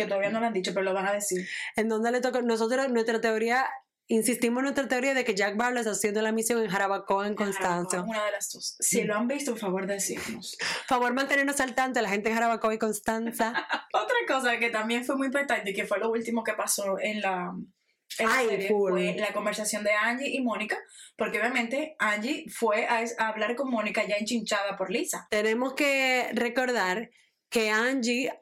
Que todavía no lo han dicho, pero lo van a decir. En donde le toca. Nosotros, nuestra teoría, insistimos en nuestra teoría de que Jack Barlow está haciendo la misión en Jarabacoa, en Constanza. Una de las dos. Si lo han visto, por favor, decirnos. Por [laughs] favor, mantenernos al tanto, la gente en Jarabacoa y Constanza. [laughs] Otra cosa que también fue muy impactante y que fue lo último que pasó en la, en la Ay, serie full. fue la conversación de Angie y Mónica, porque obviamente Angie fue a, a hablar con Mónica ya enchinchada por Lisa. Tenemos que recordar que Angie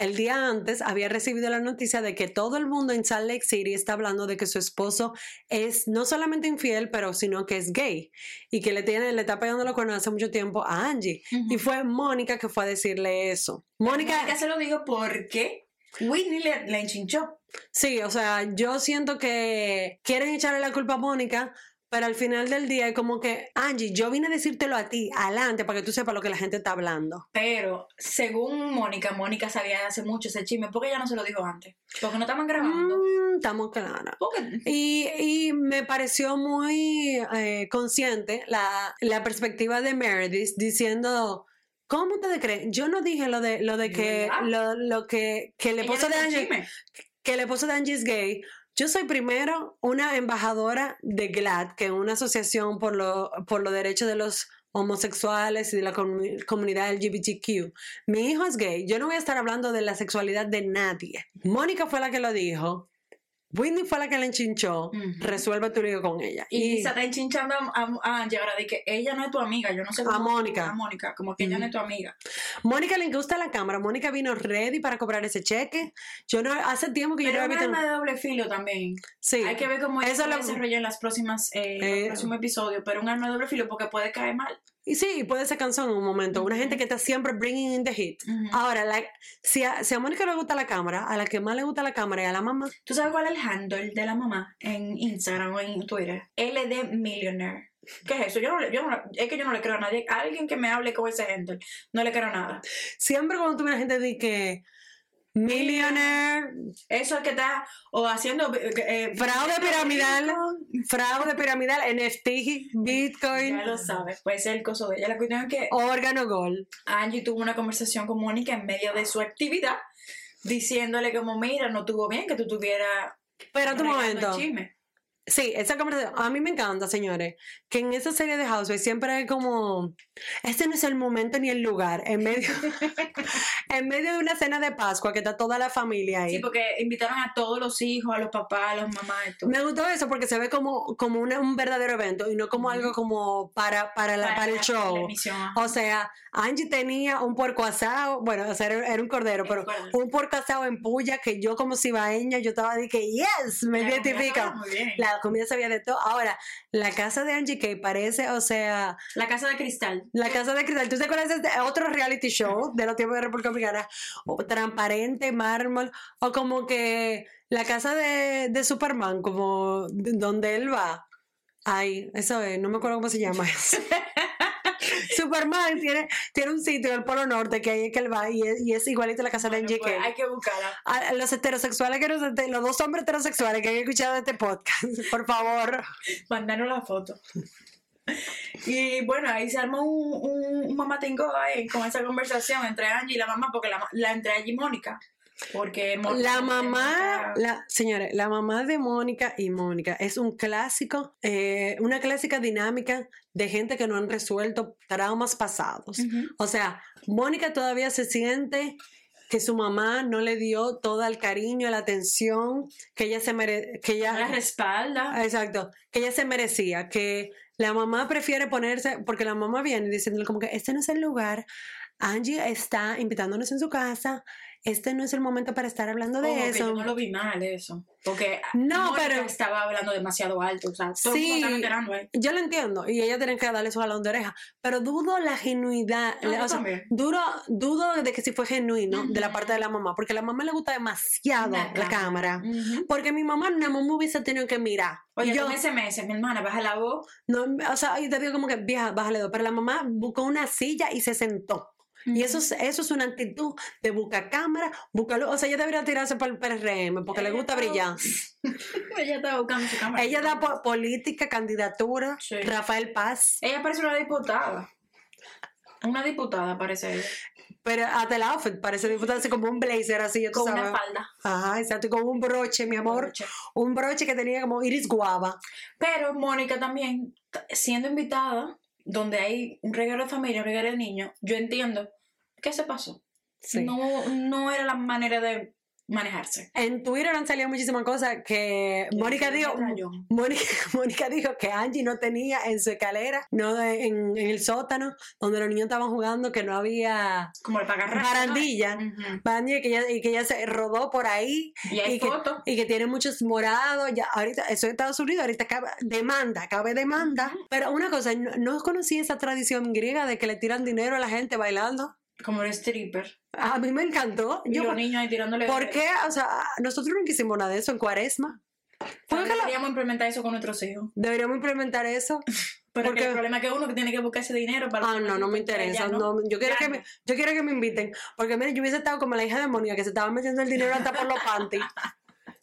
el día antes había recibido la noticia de que todo el mundo en Salt Lake City está hablando de que su esposo es no solamente infiel, pero sino que es gay y que le tiene le está pegando los cuernos hace mucho tiempo a Angie. Y fue Mónica que fue a decirle eso. Mónica, Mónica se lo dijo porque Whitney le, le enchinchó. sí, o sea, yo siento que quieren echarle la culpa a Mónica, pero al final del día es como que, Angie, yo vine a decírtelo a ti, adelante, para que tú sepas lo que la gente está hablando. Pero según Mónica, Mónica sabía hace mucho ese chisme. porque ella no se lo dijo antes? Porque no estaban grabando. Mm, estamos claras. Y, y me pareció muy eh, consciente la, la perspectiva de Meredith diciendo, ¿cómo ustedes creen? Yo no dije lo de lo de que ¿Verdad? lo, lo que, que el esposo de Angie, que el esposo de Angie es gay. Yo soy primero una embajadora de GLAD, que es una asociación por, lo, por los derechos de los homosexuales y de la comu- comunidad LGBTQ. Mi hijo es gay. Yo no voy a estar hablando de la sexualidad de nadie. Mónica fue la que lo dijo. Whitney fue la que la enchinchó. Ujú. Resuelve tu lío con ella. Y Lisa está enchinchando a, a, ahora de que ella no es tu amiga. Yo no sé A Mónica. A Mónica, como que ella no es tu amiga. Mónica le gusta la cámara. Mónica vino ready para cobrar ese cheque. Yo no, hace tiempo que yo Pero no es había visto. arma de doble filo también. Sí. Hay que ver cómo eso se lo- desarrolla en las próximas, eh, en Eh. los próximos episodios. Pero un arma de doble filo porque puede caer mal. Y sí, puede ser cansón en un momento. Una gente que está siempre bringing in the heat. Ujú. Ahora, la- si, a, si a Mónica le gusta la cámara, a la que más le gusta la cámara y a la mamá. ¿Tú sabes cuál es el handle de la mamá en Instagram o en Twitter? LD Millionaire. ¿Qué es eso? Yo no, le- yo no- es que yo no le creo a nadie. A alguien que me hable con ese handle, no le creo nada. Siempre cuando tuve la gente de que millionaire, Eso es que está o haciendo eh, fraude piramidal, Bitcoin. fraude piramidal, NFT, Bitcoin, Ya lo sabes, puede ser el coso de ella. La cuestión es que órgano gol. Angie tuvo una conversación con Mónica en medio de su actividad, diciéndole como, mira, no tuvo bien que tú tuvieras... Espérate un momento. chisme. Sí, esa conversación. A mí me encanta, señores, que en esa serie de Housewives siempre hay como. Este no es el momento ni el lugar. En medio, [laughs] [laughs] en medio de una cena de Pascua que está toda la familia ahí. Sí, porque invitaron a todos los hijos, a los papás, a las mamás y todo. Me gustó eso porque se ve como, como una- un verdadero evento y no como Ujú. algo como para, para, la- para el la- show. la. O sea, Angie tenía un puerco asado, bueno, o sea, era, era un cordero, pero Recuerda. un puerco asado en puya que yo como cibaeña, yo estaba de que, yes, me estaba Muy bien. La comida sabía de todo. Ahora, la casa de Angie que parece, o sea, La casa de cristal. la casa de cristal. ¿Tú te acuerdas de este otro reality show de los tiempos de República Dominicana? O transparente, mármol, o como que la casa de, de Superman, como de- donde él va. Ay, eso es, no me acuerdo cómo se llama eso. [laughs] Superman tiene, tiene un sitio en el Polo Norte que ahí es que él va y es, y es igualito a la casa de Angie pues, hay que buscarla. a los heterosexuales que nos, los dos hombres heterosexuales que han escuchado este podcast, [laughs] por favor. Mandaron la foto. Y bueno, ahí se armó un, un, un mamatingo ahí con esa conversación entre Angie y la mamá, porque la, la entre Angie y Mónica. Porque La mamá, la, señores, la mamá de Mónica y Mónica es un clásico, eh, una clásica dinámica de gente que no han resuelto traumas pasados. Ujú. O sea, Mónica todavía se siente que su mamá no le dio todo el cariño, la atención que ella se mere que ella La respalda. Exacto, que ella se merecía, que la mamá prefiere ponerse, porque la mamá viene diciéndole como que este no es el lugar Angie está invitándonos en su casa. Este no es el momento para estar hablando de Ojo, que eso. yo no lo vi mal eso. Porque No, Mónica pero- estaba hablando demasiado alto. O sea, todo Sí. enterando ahí. Yo lo entiendo y ella tiene que darle su jalón de oreja, pero dudo la genuidad, yo o sea, duro, dudo de que si fue genuino de la parte de la mamá, porque a la mamá le gusta demasiado La la, cámara. cámara. Ujú. Porque mi mamá nada más me hubiese tenido que mirar. Oye, yo, con ese mes, mi hermana, baja la voz. no, o sea, y te digo como que vieja, bájale dos, pero la mamá buscó una silla y se sentó. Y eso es, eso es una actitud de buscar cámara, buscarlo. O sea, ella debería tirarse para el PRM porque le gusta brillar. [laughs] Ella estaba buscando su cámara. Ella da po- política, candidatura, Sí. Rafael Paz, Ella parece una diputada. Una diputada parece ella. pero hasta el outfit parece diputada así como un blazer así, tú Con una falda. Ajá, exacto, con un broche, mi amor. Broche. Un broche que tenía como iris guava. Pero Mónica también, siendo invitada, donde hay un regalo de familia, un regalo de niño, yo entiendo. ¿Qué se pasó? Sí. No, no era la manera de manejarse. En Twitter han salido muchísimas cosas que Mónica dijo. Mónica, [laughs] Mónica dijo que Angie no tenía en su escalera, no en, en el sótano, donde los niños estaban jugando, que no había Como el barandilla. Barandilla, y que ella, y que ella se rodó por ahí Y hay y que, y que tiene muchos morados. Ya, ahorita, eso es Estados Unidos, ahorita cabe, demanda, cabe demanda. Pero una cosa, no, no conocí esa tradición griega de que le tiran dinero a la gente bailando. Como el stripper. A mí me encantó. Y Yo, los niños ahí tirándole. ¿Por qué? O sea, nosotros no quisimos nada de eso en cuaresma. ¿Por qué la- Deberíamos implementar eso con nuestros hijos. [laughs] Deberíamos implementar eso. Pero Porque- que el problema es que uno que tiene que buscar ese dinero para... Ah, no, no me interesa. allá, No, yo, quiero Ya que no. me, yo quiero que me inviten. Porque, mire, yo hubiese estado como la hija de Mónica, que se estaba metiendo el dinero hasta por los panties.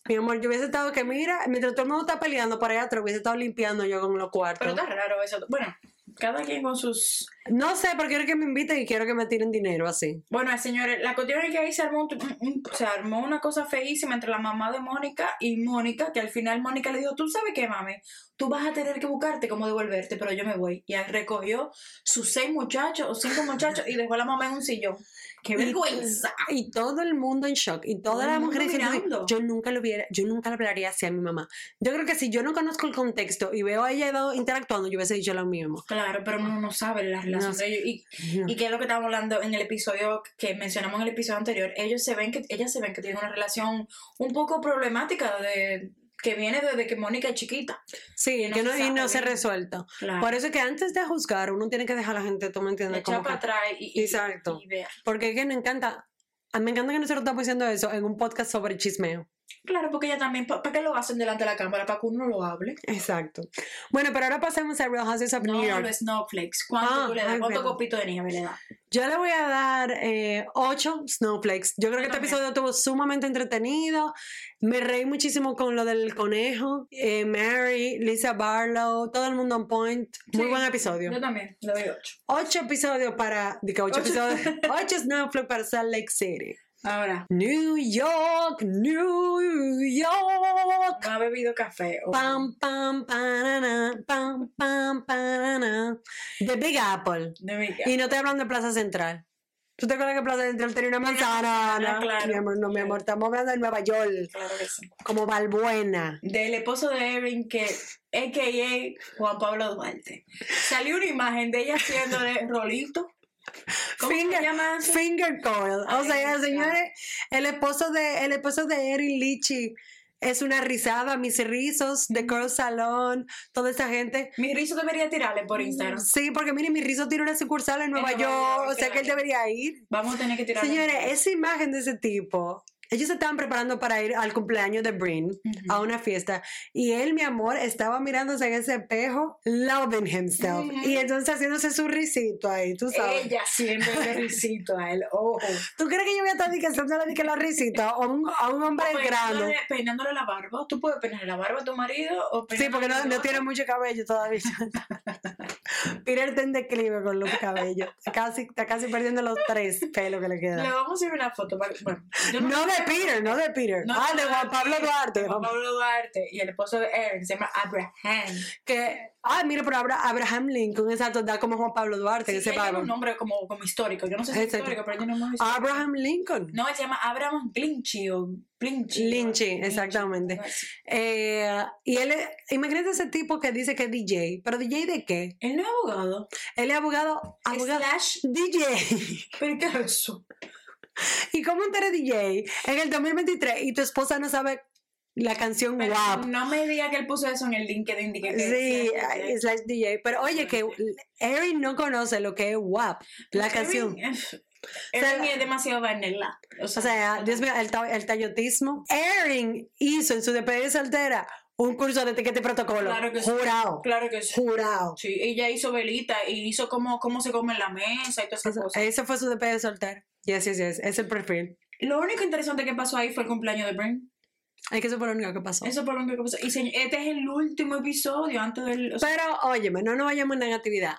Mi amor, yo hubiese estado que, mira, mientras todo el mundo está peleando por allá atrás, hubiese estado limpiando yo con los cuartos. Pero está raro eso. Bueno, cada quien con sus... No sé, pero quiero que me inviten y quiero que me tiren dinero así. Bueno, señores, la cuestión es que ahí se armó, un- se armó una cosa feísima entre la mamá de Mónica y Mónica, que al final Mónica le dijo, tú sabes qué, mami, tú vas a tener que buscarte cómo devolverte, pero yo me voy. Y recogió sus seis muchachos o cinco muchachos y dejó a la mamá en un sillón. ¡Qué Y- vergüenza! Y todo el mundo en shock. Y todas las mujeres diciendo, yo nunca lo hubiera, yo nunca le hablaría así a mi mamá. Yo creo que si yo no conozco el contexto y veo a ella do- interactuando, yo hubiese dicho lo mismo. Claro, pero uno no sabe la relación No de ellos. Y, No. y que es lo que estábamos hablando en el episodio que mencionamos en el episodio anterior. Ellos se ven que, ellas se ven que tienen una relación un poco problemática de que viene desde que Mónica es chiquita. Sí, no que no, se y no se ha resuelto. Claro. Por eso es que antes de juzgar, uno tiene que dejar a la gente, tú me entiendes, echar para atrás y, y ver. porque es que me encanta, a mí me encanta que nosotros estamos diciendo eso en un podcast sobre chismeo. Claro, porque ella también, ¿para qué lo hacen delante de la cámara? Para que uno no lo hable. Exacto. Bueno, pero ahora pasemos a Real Houses of No, New York. snowflakes. ¿Cuánto Ah, tú le das? ¿Cuánto copito de nieve le das? Yo le voy a dar eh, ocho snowflakes. Yo creo que este episodio estuvo sumamente entretenido. Me reí muchísimo con lo del conejo. eh, Mary, Lisa Barlow, todo el mundo on point. Muy Sí, buen episodio. Yo también, le doy ocho. Ocho episodios para. Digo, ocho, Ocho. episodios. [laughs] ocho snowflakes para Salt Lake City. Ahora, New York, New York. no ha bebido café. ojo. Pam, pam, panana, pam, pam, panana. The Big Apple. De mi Y no estoy hablando de Plaza Central. ¿Tú te acuerdas que Plaza Central tenía una manzana? No, claro. Mi amor, no, mi amor, estamos hablando de Nueva York, Claro que sí. como Balbuena. Del esposo de Erin, que a.k.a. Juan Pablo Duarte. Salió una imagen de ella haciendo de [laughs] rolito. [laughs] ¿Cómo Finger- se llama? Finger coil. O Ay, sea, señores, el esposo de, el esposo de Erin Lichi es una risada, mis rizos de Curl Salon, toda esa gente. Mi rizo debería tirarle por Instagram. Sí, porque mire, mi rizo tiene una sucursal en Nueva Nueva York, York, o sea que él debería ir. Vamos a tener que tirarle. Señores, esa imagen de ese tipo, ellos se estaban preparando para ir al cumpleaños de Brin Ujú. a una fiesta y él, mi amor, estaba mirándose en ese espejo, loving himself Ujú. y entonces haciéndose su risito ahí, tú sabes. Ella siempre le risito a él. Ojo. ¿Tú crees que yo voy a estar haciéndole de que los risitos a un, a un hombre grande? Peinándole, peinándole la barba. Tú puedes peinarle la barba a tu marido o Sí, porque no, no la tiene mucho cabello todavía. Peter está en declive con los cabellos. Está casi, está casi perdiendo los tres pelos que le Le quedan. vamos a hacer una foto. para- Bueno, yo No de Peter, no de Peter. No, ah, de Juan Pablo Duarte. Juan Pablo Duarte y el esposo de Erin se llama Abraham. Que, ah, mira, pero Abra- Abraham Lincoln, exacto, da como Juan Pablo Duarte, Sí, que se un nombre como, como histórico. Yo no sé si es histórico, pero ella no muy histórico. Abraham Lincoln. No, se llama Abraham Glinchy o Blinchy. Lynchy, exactamente. Eh, y él, es- imagínate ese tipo que dice que es DJ, pero DJ de qué? Él no es abogado. Él es abogado, abogado Slash. DJ. [laughs] ¿Pero qué es eso? [laughs] ¿Y cómo tú eres DJ en el 2023 y tu esposa no sabe la canción Pero WAP? No me diga que él puso eso en el LinkedIn. que- Sí, ay, slash DJ. Pero oye, que Erin no conoce lo que es WAP, la Erin- canción. eh, O sea, Erin es demasiado vanilla. O sea, Dios mío, el, el tallotismo. Erin hizo en su despedida soltera un curso de etiqueta y protocolo. Claro que sí. Jurado. Claro que sí. Jurado. Sí, ella hizo velita y hizo cómo, cómo se come en la mesa y todas esas Eso- cosas. Ese fue su despedida soltera. Yes, yes, yes. Es el perfil. Lo único interesante que pasó ahí fue el cumpleaños de Brin. Es que eso fue lo único que pasó. Eso fue lo único que pasó. Y señor, este es el último episodio antes del. o sea, Pero, óyeme, no nos vayamos en negatividad.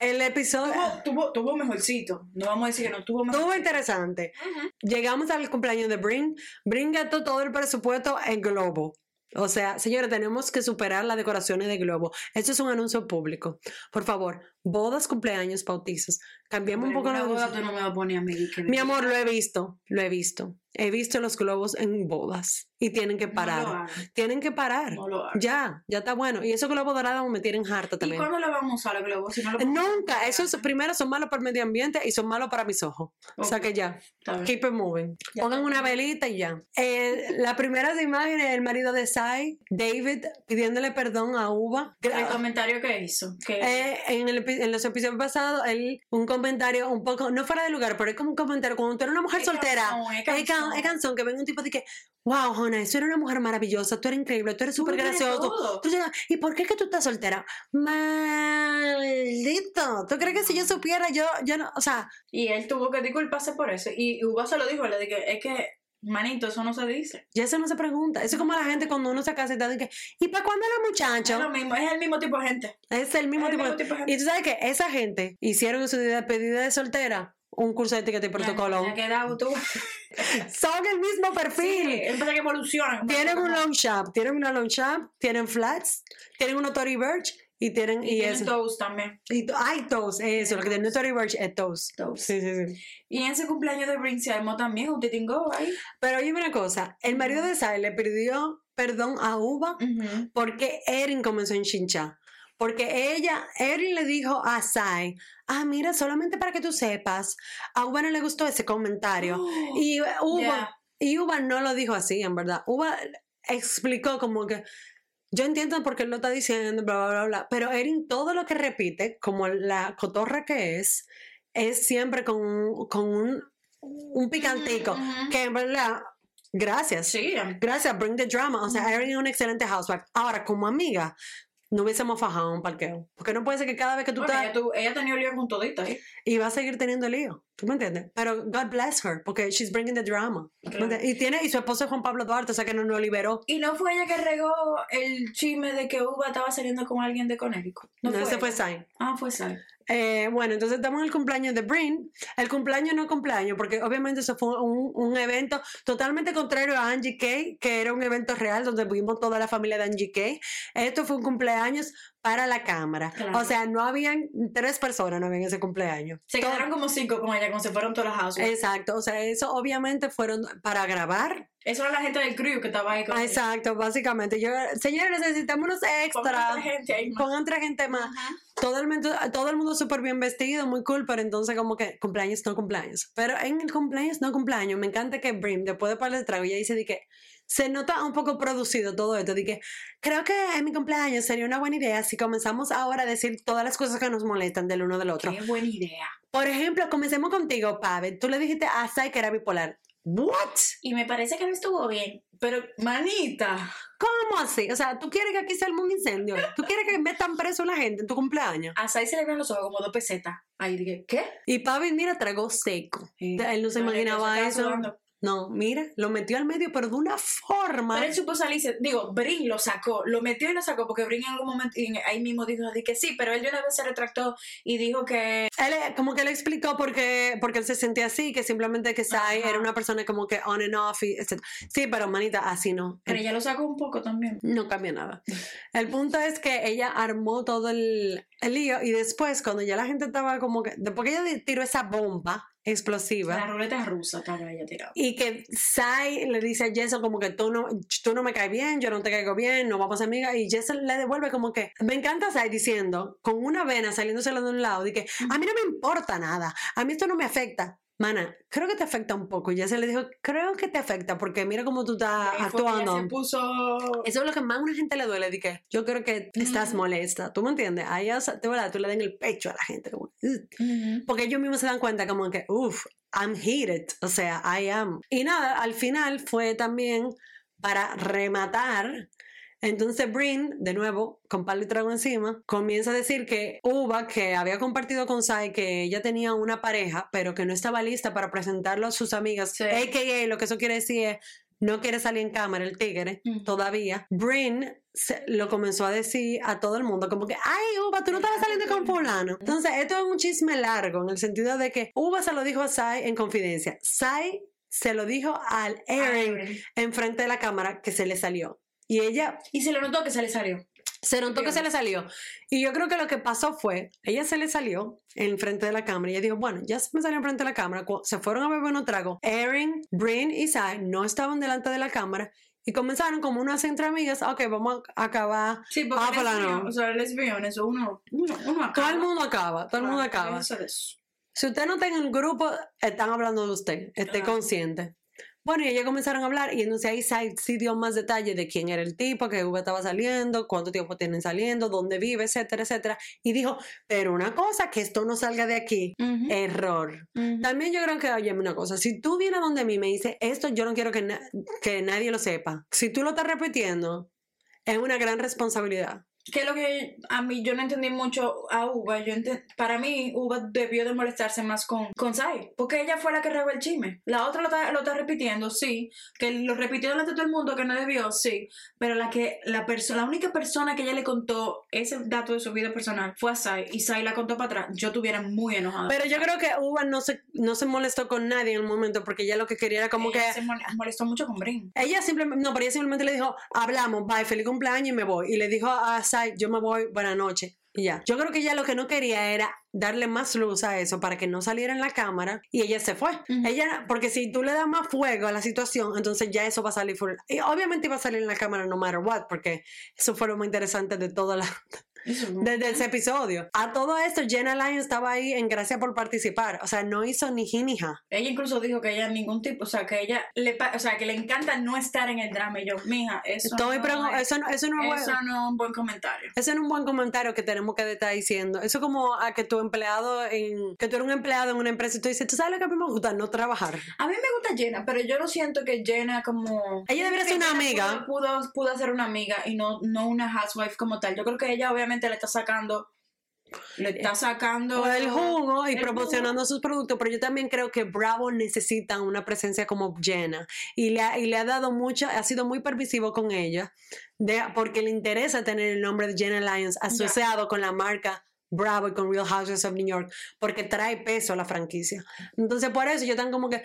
El episodio tuvo, tuvo, tuvo mejorcito. No vamos a decir que no tuvo mejor. estuvo interesante. Llegamos al cumpleaños de Brin. Brin gastó todo el presupuesto en Globo. O sea, señores, tenemos que superar las decoraciones de Globo. Esto es un anuncio público. Por favor, bodas, cumpleaños, bautizos. Cambiemos un poco la boda. Tú no me a mí. que- Mi amor, lo he visto, lo he visto. He visto los globos en bodas y tienen que No parar. hagas, tienen que parar. No. Ya, ya está bueno. Y esos globos dorados me tienen harta ¿Y también. cuándo lo vamos a usar los globos? Si no lo Nunca. Esos primero son malos para el medio ambiente y son malos para mis ojos. O sea que ya. Keep it moving. Ya Pongan una velita y ya. Eh, la primera de imágenes, el marido de Sai, David, pidiéndole perdón a Uva. El comentario que hizo. Eh, en, el en los episodios pasados, él, un comentario un poco, no fuera de lugar, pero es como un comentario, cuando tú eres una mujer Es soltera, canzón, es es, can- es canción, que venga un tipo de que, wow, Jona, tú eres una mujer maravillosa, tú eres increíble, tú eres súper gracioso. Tú ¿Y por qué que tú estás soltera? Maldito. ¿Tú crees que si yo supiera, yo, yo no, o sea, Y él tuvo que disculparse por eso. Y Uva se lo dijo, le dije, es que, manito, eso no se dice. ya eso no se pregunta. Eso es como la gente cuando uno se casa y de que, ¿y para cuándo la Es muchacha? lo mismo, es el mismo tipo de gente. Es el mismo Es el tipo. mismo de- tipo de gente. Y tú sabes que esa gente hicieron en su despedida de soltera un curso de etiqueta y protocolo. Ya quedado tú. [laughs] Son el mismo perfil. Sí, es que evolucionan. Tienen un long shop, tienen una long shop, tienen flats, tienen unos Tory Burch y tienen Y y, tienen eso. toast también. Y to- hay toast, eso, lo que tiene Tory Burch es toast. Toast. Sí, sí, sí. Y en ese cumpleaños de Brin se armó también un titingo ahí. Pero oye una cosa, el marido de Sai le pidió perdón a Uva Ujú. porque Erin comenzó en chincha. Porque ella, Erin le dijo a Sai, ah, mira, solamente para que tú sepas, a Uva no le gustó ese comentario. Oh, [gasps] Y Uva, ya. y Uva no lo dijo así, en verdad. Uva explicó como que, yo entiendo por qué él lo está diciendo, bla, bla, bla, bla. Pero Erin todo lo que repite, como la cotorra que es, es siempre con, un- con un, un picantico. Que en verdad, gracias. Sí, Gracias, bring the drama. O sea, Erin es una excelente housewife. Ahora, como amiga, no hubiésemos fajado un parqueo. Porque no puede ser que cada vez que tú Bueno, estás... ella, ella tenía lío con todita ahí. Y va a seguir teniendo lío. ¿Tú me entiendes? Pero God bless her, porque she's bringing the drama. Y, tiene, y su esposo es Juan Pablo Duarte, o sea que no lo liberó. Y no fue ella que regó el chisme de que Uva estaba saliendo con alguien de Connecticut. No, ese ella? fue Sign. Ah, fue Sai. Eh, bueno, entonces estamos en el cumpleaños de Brin. El cumpleaños no cumpleaños, porque obviamente eso fue un, un evento totalmente contrario a Angie Kay, que era un evento real donde vimos toda la familia de Angie Kay. Esto fue un cumpleaños para la cámara. Claro. O sea, no habían tres personas, no habían ese cumpleaños. Se Todo- quedaron como cinco con ella, como se fueron todas las housewives. Exacto, o sea, eso obviamente fueron para grabar. Eso era la gente del crew que estaba ahí con Ah. Exacto, básicamente. Yo, señores, necesitamos unos Pongan extras. otra gente ahí más. Pongan otra gente más. Ajá. Todo el mundo, todo el mundo súper bien vestido, muy cool, pero entonces como que cumpleaños no cumpleaños. Pero en el cumpleaños no cumpleaños, me encanta que Brim, después de par de trago, ella dice de que se nota un poco producido todo esto, de que creo que en mi cumpleaños sería una buena idea si comenzamos ahora a decir todas las cosas que nos molestan del uno del otro. Qué buena idea. Por ejemplo, comencemos contigo, Pave. Tú le dijiste a Sai que era bipolar. ¿What? Y me parece que no estuvo bien. Pero, manita. ¿Cómo así? O sea, ¿tú quieres que aquí arme un incendio? ¿Tú quieres que metan preso a la gente en tu cumpleaños? A Sai se le ven los ojos como dos pesetas. Ahí dije, ¿qué? Y Pavi, mira, tragó seco. Sí. Él no se imaginaba eso. sudando. No, mira, lo metió al medio, pero de una forma. Pero él supo salirse, digo, Brin lo sacó, lo metió y lo sacó, porque Brin en algún momento, y ahí mismo dijo así que sí, pero él de una vez se retractó y dijo que Él eh, como que le explicó por qué, porque él se sentía así, que simplemente que Sai era una persona como que on and off, y etc. Sí, pero manita, así no. pero ella lo sacó un poco también. No cambia nada. El punto es que ella armó todo el, el lío y después, cuando ya la gente estaba como que, después que ella tiró esa bomba explosiva. La ruleta rusa estaba ella tirada. Y que Sai le dice a Jessel como que tú no, tú no me caes bien, yo no te caigo bien, no vamos a ser amigas. Y Jessel le devuelve como que, me encanta Sai diciendo, con una vena saliéndosela de un lado, de que a mí no me importa nada, a mí esto no me afecta. Mana, creo que te afecta un poco. Y Jessel le dijo, creo que te afecta porque mira cómo tú estás ella actuando. se puso... Eso es lo que más a una gente le duele, de que yo creo que estás Ujú. molesta. ¿Tú me entiendes? A ellas, de verdad, tú le den el pecho a la gente. Como. Ujú. porque ellos mismos se dan cuenta como que, uff, I'm heated, o sea, I am. Y nada, al final fue también para rematar. Entonces Brin, de nuevo, con palo y trago encima, comienza a decir que Uva, que había compartido con Sai que ella tenía una pareja, pero que no estaba lista para presentarlo a sus amigas, Sí. a.k.a. lo que eso quiere decir es, no quiere salir en cámara el tigre, Ujú. todavía. Brin se- lo comenzó a decir a todo el mundo, como que, ay, Uva, tú no estabas saliendo con fulano. Entonces, esto es un chisme largo, en el sentido de que Uva se lo dijo a Sai en confidencia. Sai se lo dijo al Aaron. enfrente de la cámara que se le salió. Y ella Y se le notó que se le salió. se notó que se le salió. Y yo creo que lo que pasó fue, ella se le salió enfrente de la cámara y ella dijo, bueno, ya se me salió enfrente de la cámara. Se fueron a beber unos tragos. Erin, Brin y Sai no estaban delante de la cámara y comenzaron como unas entre amigas, ok, vamos a acabar. Sí, porque Ah, lesbianas, o sea, lesbianas, uno, uno, uno acaba. Todo el mundo acaba, todo el mundo Ah, acaba. eso es. Si usted no está en el grupo, están hablando de usted, esté Claro. consciente. Bueno, y ellos comenzaron a hablar y entonces ahí Sai sí dio más detalles de quién era el tipo, que Uva estaba saliendo, cuánto tiempo tienen saliendo, dónde vive, etcétera, etcétera. Y dijo, pero una cosa, que esto no salga de aquí. Ujú, Error. ujú. También yo creo que, oye, una cosa, si tú vienes donde mí y me dices, esto yo no quiero que, na- que nadie lo sepa, si tú lo estás repitiendo, es una gran responsabilidad. Que es lo que a mí yo no entendí mucho a Uva. Yo enten- para mí, Uva debió de molestarse más con, con Sai. Porque ella fue la que regó el chisme. La otra lo está, lo está repitiendo, sí. Que lo repitió delante de todo el mundo que no debió, sí. Pero la que la persona, la única persona que ella le contó ese dato de su vida personal fue a Sai. Y Sai la contó para atrás. Yo estuviera muy enojada. Pero yo creo que Uva no se, no se molestó con nadie en el momento porque ella lo que quería era como Ella que... se mol- molestó mucho con Brin. Ella simplemente, no, pero ella simplemente le dijo, hablamos, bye, feliz cumpleaños y me voy. Y le dijo a Sai, yo me voy, buenas noches. Y ya. Yo creo que ella lo que no quería era darle más luz a eso para que no saliera en la cámara y ella se fue. Ella, porque si tú le das más fuego a la situación, entonces ya eso va a salir full. Y obviamente iba a salir en la cámara no matter what, porque eso fue lo más interesante de toda la, desde ese episodio. A todo esto, Jenna Lyons estaba ahí en gracia por participar. O sea, no hizo ni ji ni ja. Ella incluso dijo que ella ningún tipo, o sea, que ella le, o sea, que le encanta no estar en el drama. Y yo, mija, eso Estoy no, es, eso, no- eso no es bueno. eso no es un buen comentario. Ese es un buen comentario que tenemos que estar diciendo. Eso como a que tu empleado en que tú eres un empleado en una empresa y tú dices, tú sabes lo que a mí me gusta, no trabajar. A mí me gusta Jenna, pero yo no siento que Jenna como... Ella debería ser una amiga. Pudo, pudo, pudo ser una amiga y no, no una housewife como tal. Yo creo que ella obviamente le está sacando... Le está sacando... O el jugo y el promocionando sus productos, pero yo también creo que Bravo necesita una presencia como Jenna y le ha, y le ha dado mucho, ha sido muy permisivo con ella, de, porque le interesa tener el nombre de Jenna Lyons asociado con la marca Bravo y con Real Houses of New York, porque trae peso a la franquicia. Entonces, por eso yo tan como que,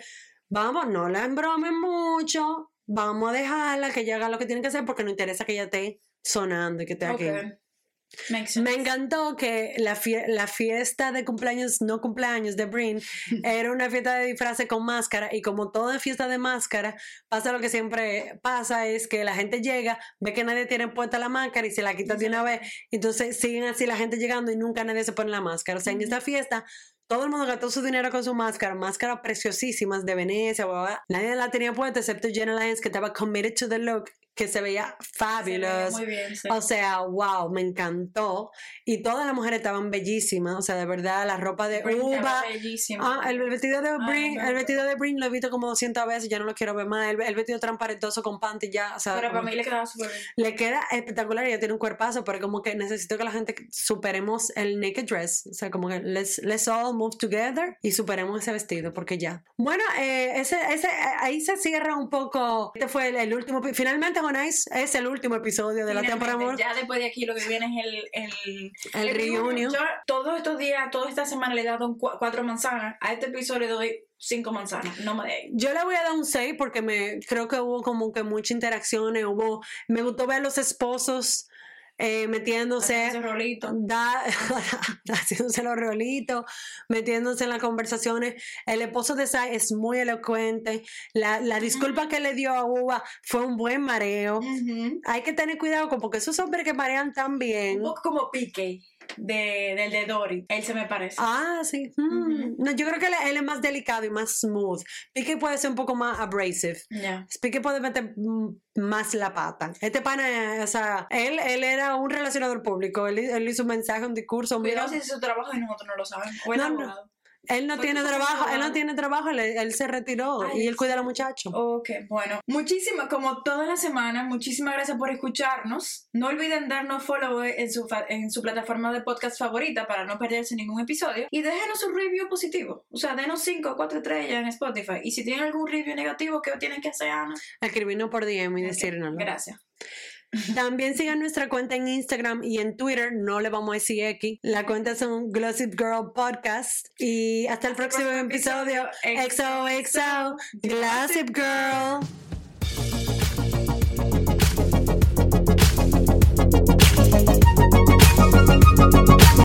vamos, no la embromen mucho, vamos a dejarla que ella haga lo que tiene que hacer, porque no interesa que ella esté sonando y que esté aquí. Me encantó que la, fie- la fiesta de cumpleaños, no cumpleaños de Brin, [laughs] era una fiesta de disfraces con máscara y como toda fiesta de máscara, pasa lo que siempre pasa, es que la gente llega, ve que nadie tiene puesta la máscara y se la quita de una vez, entonces siguen así la gente llegando y nunca nadie se pone la máscara. O sea, en esta fiesta... Todo el mundo gastó su dinero con su máscara, máscaras preciosísimas de Venecia, bla, bla, bla. Nadie la tenía puesta excepto Jenna Lyons que estaba committed to the look, que se veía Se veía fabulous. Muy bien, sí. O sea, wow, me encantó. Y todas las mujeres estaban bellísimas. O sea, de verdad, la ropa de Brin uva. bellísima. Ah, el vestido de Brin, el vestido de Brin lo he visto como 200 veces, ya no lo quiero ver más. El, el vestido transparentoso con panty ya, o sea, Pero para mí le quedaba súper bien. le queda espectacular. Ella tiene un cuerpazo, pero como que necesito que la gente superemos el naked dress. O sea, como que let's, let's all move together y superemos ese vestido, porque ya. Bueno, eh, ese, ese, ahí se cierra un poco. Este fue el, el último. epi- Finalmente, es el último episodio de la temporada Finalmente, amor. Ya después de aquí lo que viene es el, el, El reunion. Yo todos estos días, toda esta semana le he dado cuatro manzanas. A este episodio le doy cinco manzanas. No me de Yo le voy a dar un 6 porque me creo que hubo como que muchas interacciones, hubo me gustó ver a los esposos eh, metiéndose, da, [laughs] haciéndose los rolitos, metiéndose en las conversaciones. El esposo de Sai es muy elocuente. La, la disculpa que le dio a Uva fue un buen mareo. Hay que tener cuidado con porque esos hombres que marean tan bien. Un poco como Pique de, del de Dory. Él se me parece. Ah, sí. Mm. Ujú. No, yo creo que él, él es más delicado y más smooth. Pique puede ser un poco más abrasive. Ya. Pique puede meter más la pata. Este pana, o sea, él, él era un relacionador público. Él, él hizo un mensaje, un discurso. Mira, Cuidado si es su trabajo y nosotros no lo sabemos. No, no. Él no tiene trabajo, él no tiene trabajo, él, él se retiró Ay, y él cuida a los muchachos. Ok, bueno. Muchísimas, como todas las semanas, muchísimas gracias por escucharnos. No olviden darnos follow en su, en su plataforma de podcast favorita para no perderse ningún episodio. Y déjenos un review positivo. O sea, denos 5 o 4 estrellas en Spotify. Y si tienen algún review negativo, ¿qué tienen que hacer, Ana? Escribirnos por DM y Ok, decirnos. Gracias. [laughs] También sigan nuestra cuenta en Instagram y en Twitter, no le vamos a decir X. La cuenta es un Glossip Girl Podcast. Y hasta el próximo episodio. XOXO, Gossip Girl.